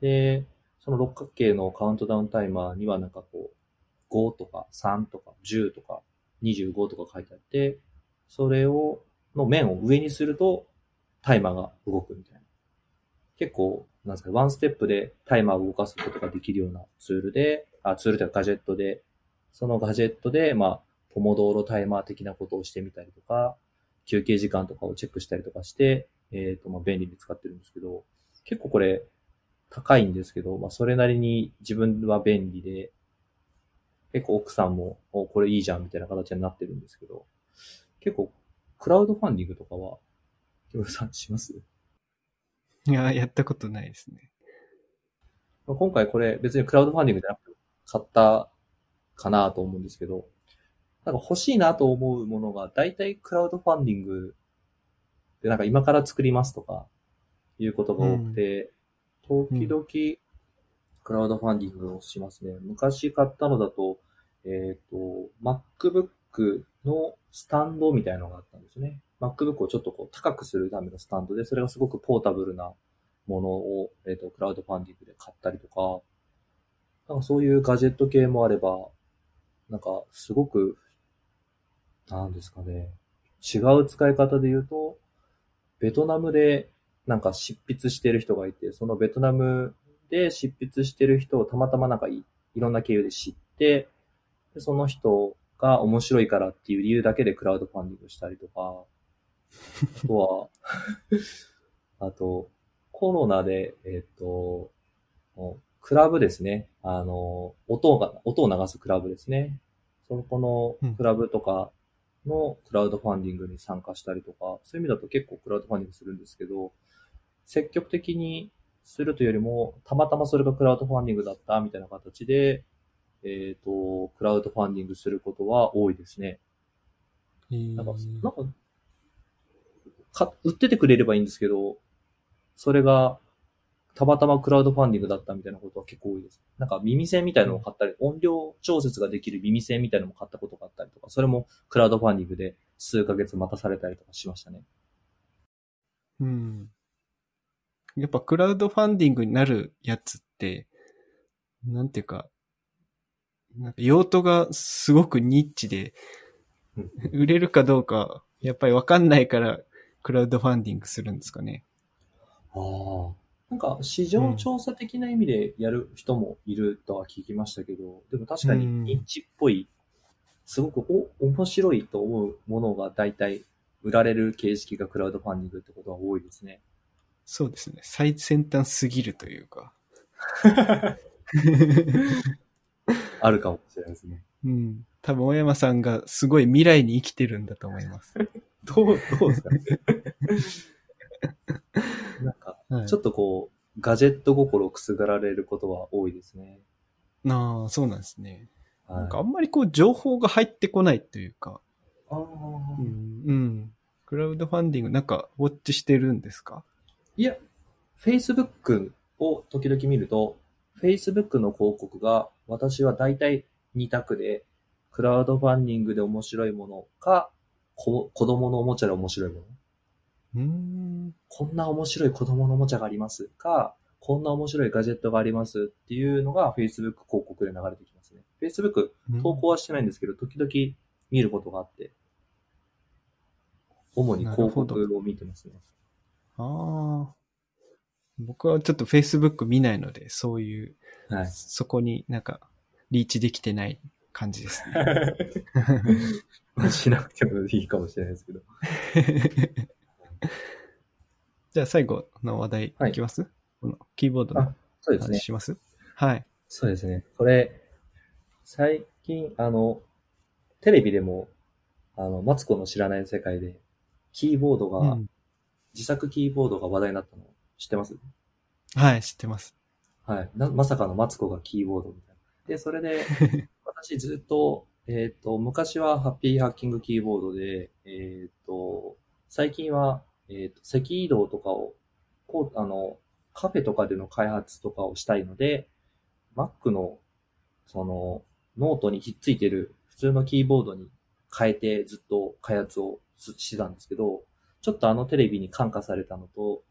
で、その六角形のカウントダウンタイマーにはなんかこう、5とか3とか10とか25とか書いてあって、それを、の面を上にすると、タイマーが動くみたいな。結構、なんですか、ワンステップでタイマーを動かすことができるようなツールで、あ、ツールというかガジェットで、そのガジェットで、まあ、ポモドーロタイマー的なことをしてみたりとか、休憩時間とかをチェックしたりとかして、えっ、と、まあ、便利に使ってるんですけど、結構これ、高いんですけど、まあ、それなりに自分は便利で、結構奥さんも、お、これいいじゃんみたいな形になってるんですけど、結構、クラウドファンディングとかは、木村さんします？いや、やったことないですね。まあ今回これ別にクラウドファンディングじゃなくて買ったかなと思うんですけど、なんか欲しいなと思うものが大体クラウドファンディングでなんか今から作りますとかいうことが多くて、時々クラウドファンディングをしますね。昔買ったのだと、えっ、と、MacBook のスタンドみたいなのがあったんですね。MacBook をちょっとこう高くするためのスタンドで、それがすごくポータブルなものを、えっ、と、クラウドファンディングで買ったりとか、なんかそういうガジェット系もあれば、なんかすごく、なんですかね、違う使い方で言うと、ベトナムでなんか執筆してる人がいて、そのベトナムで執筆してる人をたまたまなんかいいろんな経由で知って、でその人が面白いからっていう理由だけでクラウドファンディングしたりとか、あとは、<laughs> あと、コロナで、えっ、と、クラブですね。あの、音が、音を流すクラブですね。そこのクラブとかのクラウドファンディングに参加したりとか、そういう意味だと結構クラウドファンディングするんですけど、積極的にするというよりも、たまたまそれがクラウドファンディングだったみたいな形で、えっ、と、クラウドファンディングすることは多いですね。なんか、なんか、か、売っててくれればいいんですけど、それが、たまたまクラウドファンディングだったみたいなことは結構多いです。なんか耳栓みたいなのを買ったり、音量調節ができる耳栓みたいなのも買ったことがあったりとか、それもクラウドファンディングで数ヶ月待たされたりとかしましたね。うん。やっぱクラウドファンディングになるやつって、なんていうか用途がすごくニッチで、うん売れるかどうか、やっぱりわかんないから、クラウドファンディングするんですかね。ああ。なんか市場調査的な意味でやる人もいるとは聞きましたけど、でも確かにニッチっぽい、すごくお面白いと思うものが大体売られる形式がクラウドファンディングってことは多いですね。そうですね。最先端すぎるというか。<laughs> <laughs> あるかもしれないですね。うん。多分、大山さんがすごい未来に生きてるんだと思います。<laughs> どう、どうですか？ね。<laughs> なんか、はいちょっとこう、ガジェット心をくすぐられることは多いですね。ああ、そうなんですね。はい、なんかあんまりこう、情報が入ってこないというか。あーうん。うん。クラウドファンディング、なんか、ウォッチしてるんですか？いや、Facebook を時々見ると、Facebook の広告が私は大体2択で、クラウドファンディングで面白いものか、こ子供のおもちゃで面白いもの。うーん。こんな面白い子供のおもちゃがありますか、こんな面白いガジェットがありますっていうのが Facebook 広告で流れてきますね。Facebook 投稿はしてないんですけど、時々見ることがあって、主に広告を見てますね。ああ。僕はちょっと Facebook 見ないので、そういう、はい。そこになんか、リーチできてない感じですね。ま <laughs> あしなくてもいいかもしれないですけど。<laughs> じゃあ最後の話題いきます、このキーボードの話。します？はい。そうですね。これ、最近、あの、テレビでも、あの、マツコの知らない世界で、キーボードが、うん自作キーボードが話題になったの知ってます？はい、知ってます。はい。な、まさかのマツコがキーボードみたいな。で、それで、<laughs> 私ずっと、えっ、と、昔はハッピーハッキングキーボードで、えっ、と、最近は、えっ、と、赤移動とかを、こう、あの、カフェとかでの開発とかをしたいので、Mac の、その、ノートにひっついてる普通のキーボードに変えてずっと開発をししてたんですけど、ちょっとあのテレビに感化されたのと、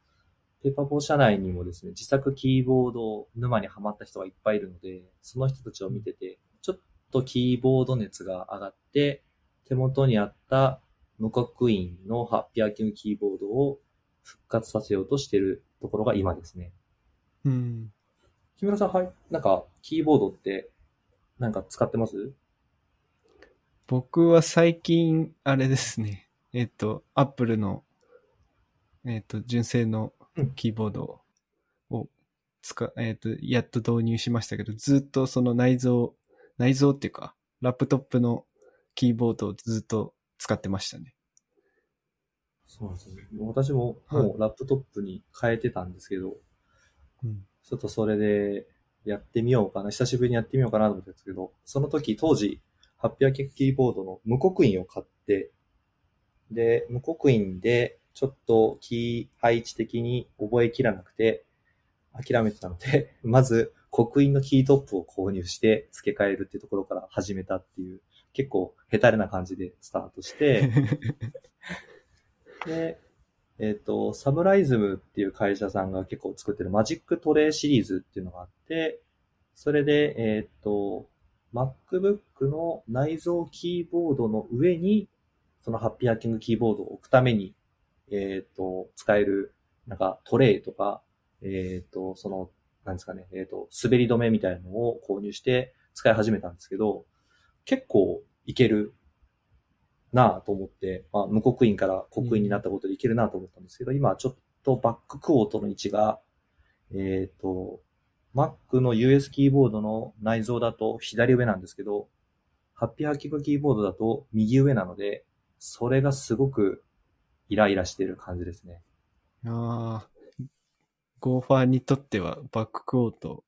ペーパーボー社内にもですね、自作キーボード沼にハマった人がいっぱいいるので、その人たちを見てて、ちょっとキーボード熱が上がって、手元にあった無刻印のハッピーアーキングキーボードを復活させようとしているところが今ですね。うん。木村さん、はい、なんか、キーボードって、なんか使ってます？僕は最近、あれですね。えっと、アップルの、えっと、純正のうんキーボードを使、えっと、やっと導入しましたけど、ずっとその内蔵、内蔵っていうか、ラップトップのキーボードをずっと使ってましたね。そうなんですね。私ももうラップトップに変えてたんですけど、うん。ちょっとそれでやってみようかな。久しぶりにやってみようかなと思ったんですけど、その時当時、ハッピーアーキーボードの無刻印を買って、で、無刻印でちょっとキー配置的に覚えきらなくて、諦めてたので、<laughs> まず刻印のキートップを購入して付け替えるっていうところから始めたっていう、結構ヘタレな感じでスタートして、<laughs> で、えっ、と、サムライズムっていう会社さんが結構作ってるマジックトレイシリーズっていうのがあって、それで、えっ、と、MacBook の内蔵キーボードの上に、その Happy Hacking Keyboard を置くために、えっ、と、使える、なんかトレイとか、えっ、と、その、なんですかね、えっ、と、滑り止めみたいなのを購入して使い始めたんですけど、結構いけるなぁと思って、まあ、無刻印から刻印になったことでいけるなと思ったんですけど、今ちょっとバッククォートの位置が、えっ、と、Mac の US キーボードの内蔵だと左上なんですけど、ハッピーハッキングキーボードだと右上なので、それがすごくイライラしてる感じですね。ああ、ゴーファーにとってはバッククォート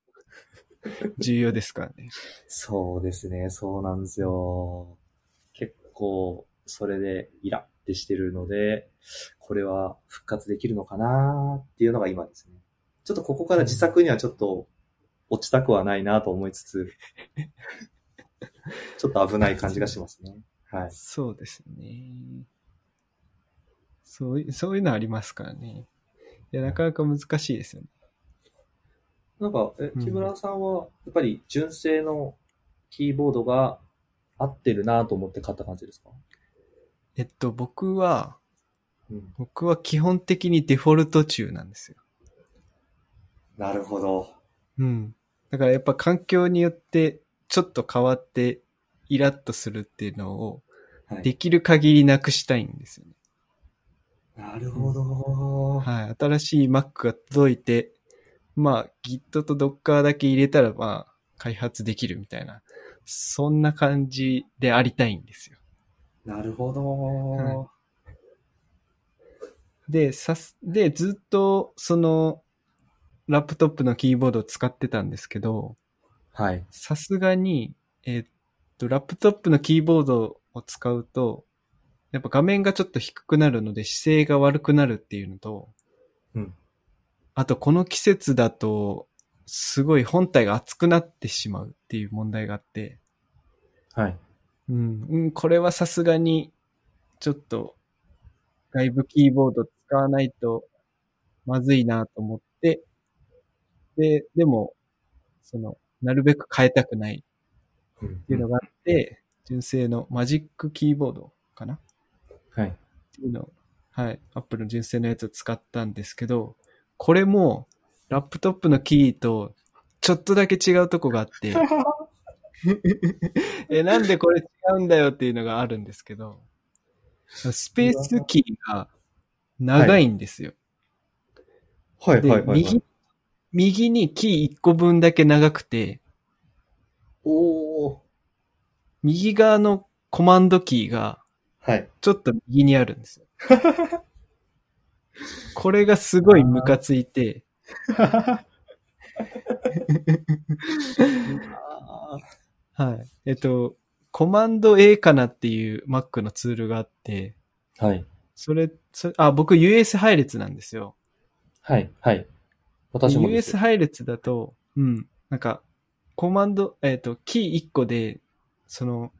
<laughs> 重要ですからね。そうですね、そうなんですよ。結構、それでイラってしてるので、これは復活できるのかなっていうのが今ですね。ちょっとここから自作にはちょっと落ちたくはないなと思いつつ、<laughs> ちょっと危ない感じがしますね。はい。そうですね。そうい、そういうのありますからね。いや、なかなか難しいですよね。なんか、えう、ん木村さんは、やっぱり純正のキーボードが合ってるなと思って買った感じですか？えっと、僕は、うん。僕は基本的にデフォルト中なんですよ。なるほど。うん。だからやっぱ環境によってちょっと変わってイラッとするっていうのをはい。できる限りなくしたいんですよね。なるほど。はい。新しい Mac が届いて、まあ Git と Docker だけ入れたらまあ開発できるみたいな、そんな感じでありたいんですよ。なるほど。はで、さす、で、ずっとそのラップトップのキーボードを使ってたんですけど、はい。さすがに、えーっと、ラップトップのキーボードを使うと、やっぱ画面がちょっと低くなるので姿勢が悪くなるっていうのと、うん。あとこの季節だと、すごい本体が熱くなってしまうっていう問題があって、はい。うん、うん、これはさすがに、ちょっと、外部キーボード使わないとまずいなと思って、で、でも、その、なるべく変えたくないうんっていうのがあって、純正のマジックキーボードかなっはい。ていうのを、はい、アップルの純正のやつを使ったんですけど、これも、ラップトップのキーと、ちょっとだけ違うとこがあって、<laughs> え、なんでこれ違うんだよっていうのがあるんですけど、スペースキーが長いんですよ。はい、で、はい、はい。右、右にキー1個分だけ長くて、おー。右側のコマンドキーがはい。ちょっと右にあるんですよ。<laughs> これがすごいムカついて、<laughs> はい。えっと、コマンド A かなっていう Mac のツールがあって、はい。それ、それあ、僕 US 配列なんですよ。はい。はい。私も US 配列だと、うん、なんか、コマンド、えっ、と、キー1個で、その、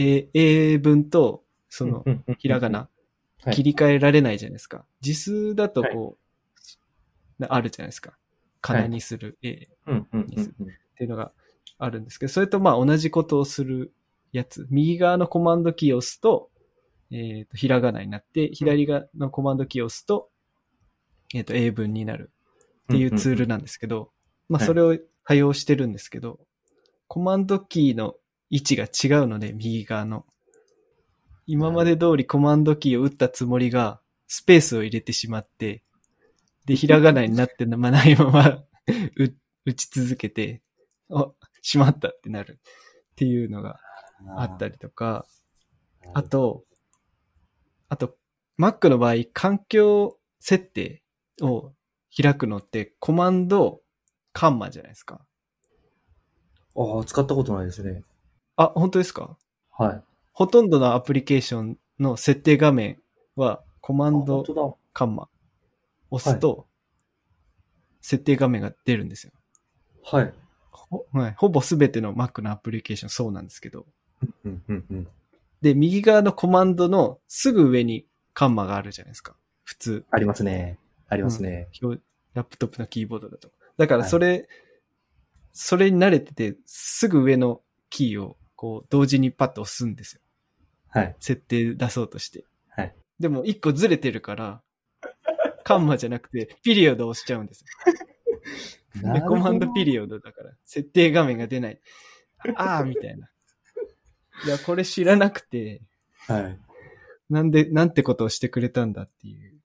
A、英文と、その、ひらがな、はい。切り替えられないじゃないですか。字数だとこう、なあるじゃないですか。かなにするうんうんうんっていうのがあるんですけど、それとまあ同じことをするやつ。右側のコマンドキーを押すと、えっ、と、ひらがなになって、左側のコマンドキーを押すと、えっ、と、英文になる。っていうツールなんですけど、まあ、はい。それを多用してるんですけど、コマンドキーの位置が違うので、右側の。今まで通りコマンドキーを打ったつもりが、スペースを入れてしまって、で、ひらがなになってまないまま打ち続けて、あ、しまったってなるっていうのがあったりとか、あ、と、あと、Mac の場合、環境設定を開くのって、コマンド、カンマじゃないですか。ああ、使ったことないですね。あ、本当ですか？はい。ほとんどのアプリケーションの設定画面は、コマあンド。カンマ押すと、設定画面が出るんですよ。はい。ほ,、はい、ほぼすべての Mac のアプリケーションそうなんですけど。うん、うん、うん。で、右側のコマンドのすぐ上にカンマがあるじゃないですか。普通。ありますね。ありますね。表ラップトップのキーボードだと。だからそれ、それに慣れてて、すぐ上のキーをこう同時にパッと押すんですよ。はい。設定出そうとして。はい。でも一個ずれてるから、カンマじゃなくて、ピリオドを押しちゃうんですよ。<laughs> で、コマンドピリオドだから、設定画面が出ない。ああ、みたいな。いや、これ知らなくて、はい。なんで、なんてことをしてくれたんだっていう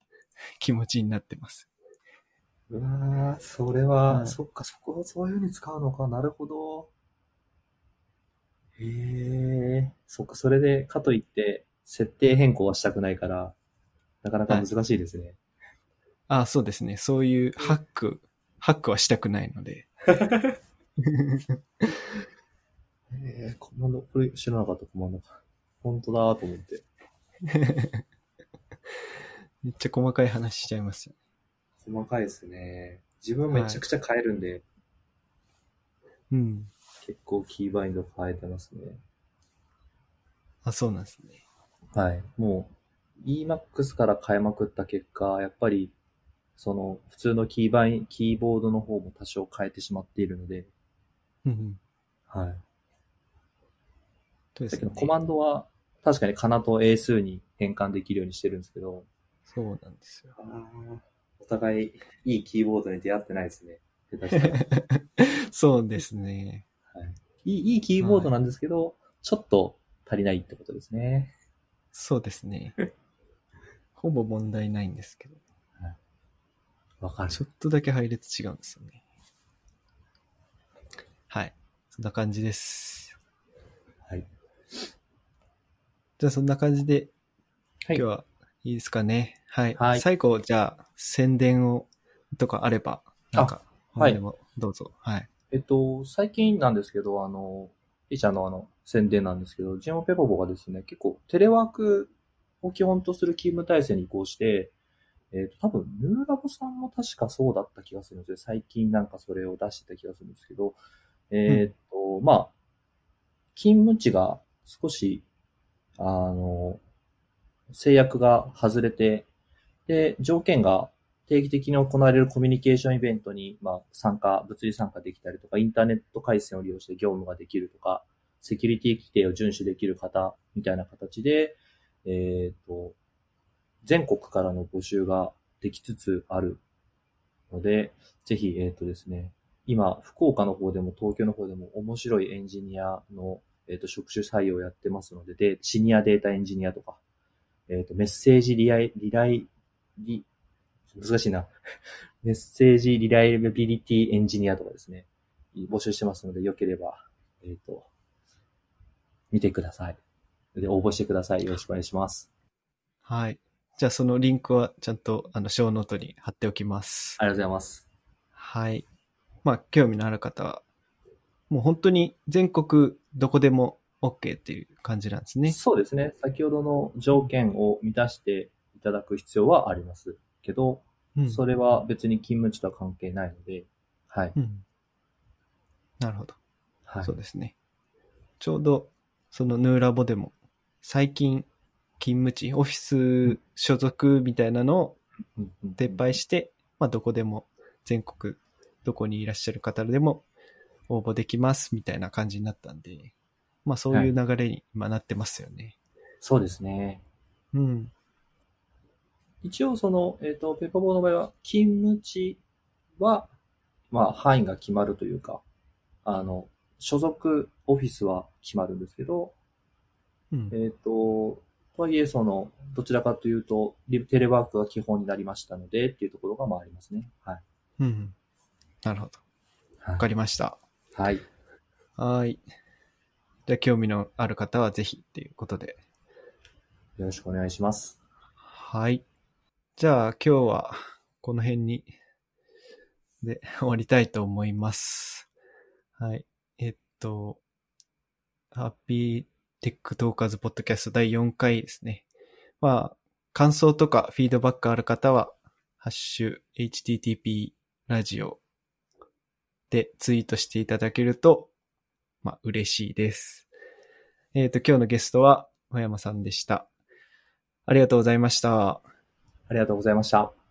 気持ちになってます。うわーそれはは、いそっか、そこをそういうふうに使うのか。なるほど。へえ。そっか、それで、かといって、設定変更はしたくないから、なかなか難しいですね。ああ、そうですね。そういうハック、ハックはしたくないので。えー、コマンド、これ知らなかったコマンドか。本当だと思って。<laughs> めっちゃ細かい話しちゃいますよ。細かいですね。自分めちゃくちゃ変えるんで、うん。結構キーバインド変えてますね。あ、そうなんですね。はい。もう、Emax から変えまくった結果、やっぱり、その、普通のキーバイン、キーボードの方も多少変えてしまっているので、うんうん。はい。そうですね。コマンドは、確かにカナと英数に変換できるようにしてるんですけど、そうなんですよ。お互い、いいキーボードに出会ってないですね。<laughs> そうですね。いい、いいキーボードなんですけど、ちょっと足りないってことですね。そうですね。<laughs> ほぼ問題ないんですけど。わかる。ちょっとだけ配列違うんですよね。はい。そんな感じです。はい。じゃあそんな感じで、はい今日はいいですかね。はい。はい最後、じゃあ、宣伝を、とかあれば、なんか、はい何でもどうぞ。はい。えっと、最近なんですけど、あの、ピーちゃんのあの、宣伝なんですけど、ジンオペポボがですね、結構テレワークを基本とする勤務体制に移行して、えっと、多分、ヌーラボさんも確かそうだった気がするんですよ。最近なんかそれを出してた気がするんですけど、えっと、まあ、勤務地が少し、あの、制約が外れて、で、条件が定期的に行われるコミュニケーションイベントに、まあ、参加、物理参加できたりとか、インターネット回線を利用して業務ができるとか、セキュリティ規定を遵守できる方、みたいな形で、えっ、と、全国からの募集ができつつあるので、ぜひ、えっ、とですね、今、福岡の方でも東京の方でも面白いエンジニアの、えっ、と、職種採用をやってますので、で、シニアデータエンジニアとか、えっ、と、メッセージリライ、リライ、リ、難しいな。メッセージリライビリティエンジニアとかですね、募集してますので、よければ、えっ、と、見てください。で、応募してください。よろしくお願いします。はい。じゃあそのリンクはちゃんと、あの、ショーノートに貼っておきます。ありがとうございます。はい。まあ、興味のある方は、もう本当に全国どこでも OK っていう感じなんですね。そうですね。先ほどの条件を満たしていただく必要はありますけど、うん。それは別に勤務地とは関係ないので、はい。うん。なるほど。はい。そうですね。ちょうど、そのヌーラボでも、最近、勤務地、オフィス所属みたいなのを撤廃して、まあ、どこでも、全国、どこにいらっしゃる方でも応募できますみたいな感じになったんで、まあ、そういう流れに今なってますよね。そうですね。うん。一応その、えっ、と、ペーパーボーの場合は、勤務地は、まあ、範囲が決まるというか、あの、所属オフィスは決まるんですけど、うんえっ、と、とはいえ、その、どちらかというと、リテレワークが基本になりましたので、っていうところがまあありますね。はい。うん。なるほど。わかりました。はい。はい。じゃあ、興味のある方はぜひっていうことで。よろしくお願いします。はい。じゃあ、今日はこの辺に、で、<laughs> 終わりたいと思います。はい。えっと、 Happy Tech Talkers Podcast 第4回ですね。まあ、感想とかフィードバックある方は、ハッシュ http ラジオでツイートしていただけると、まあ、嬉しいです。えっ、と、今日のゲストは、小山さんでした。ありがとうございました。ありがとうございました。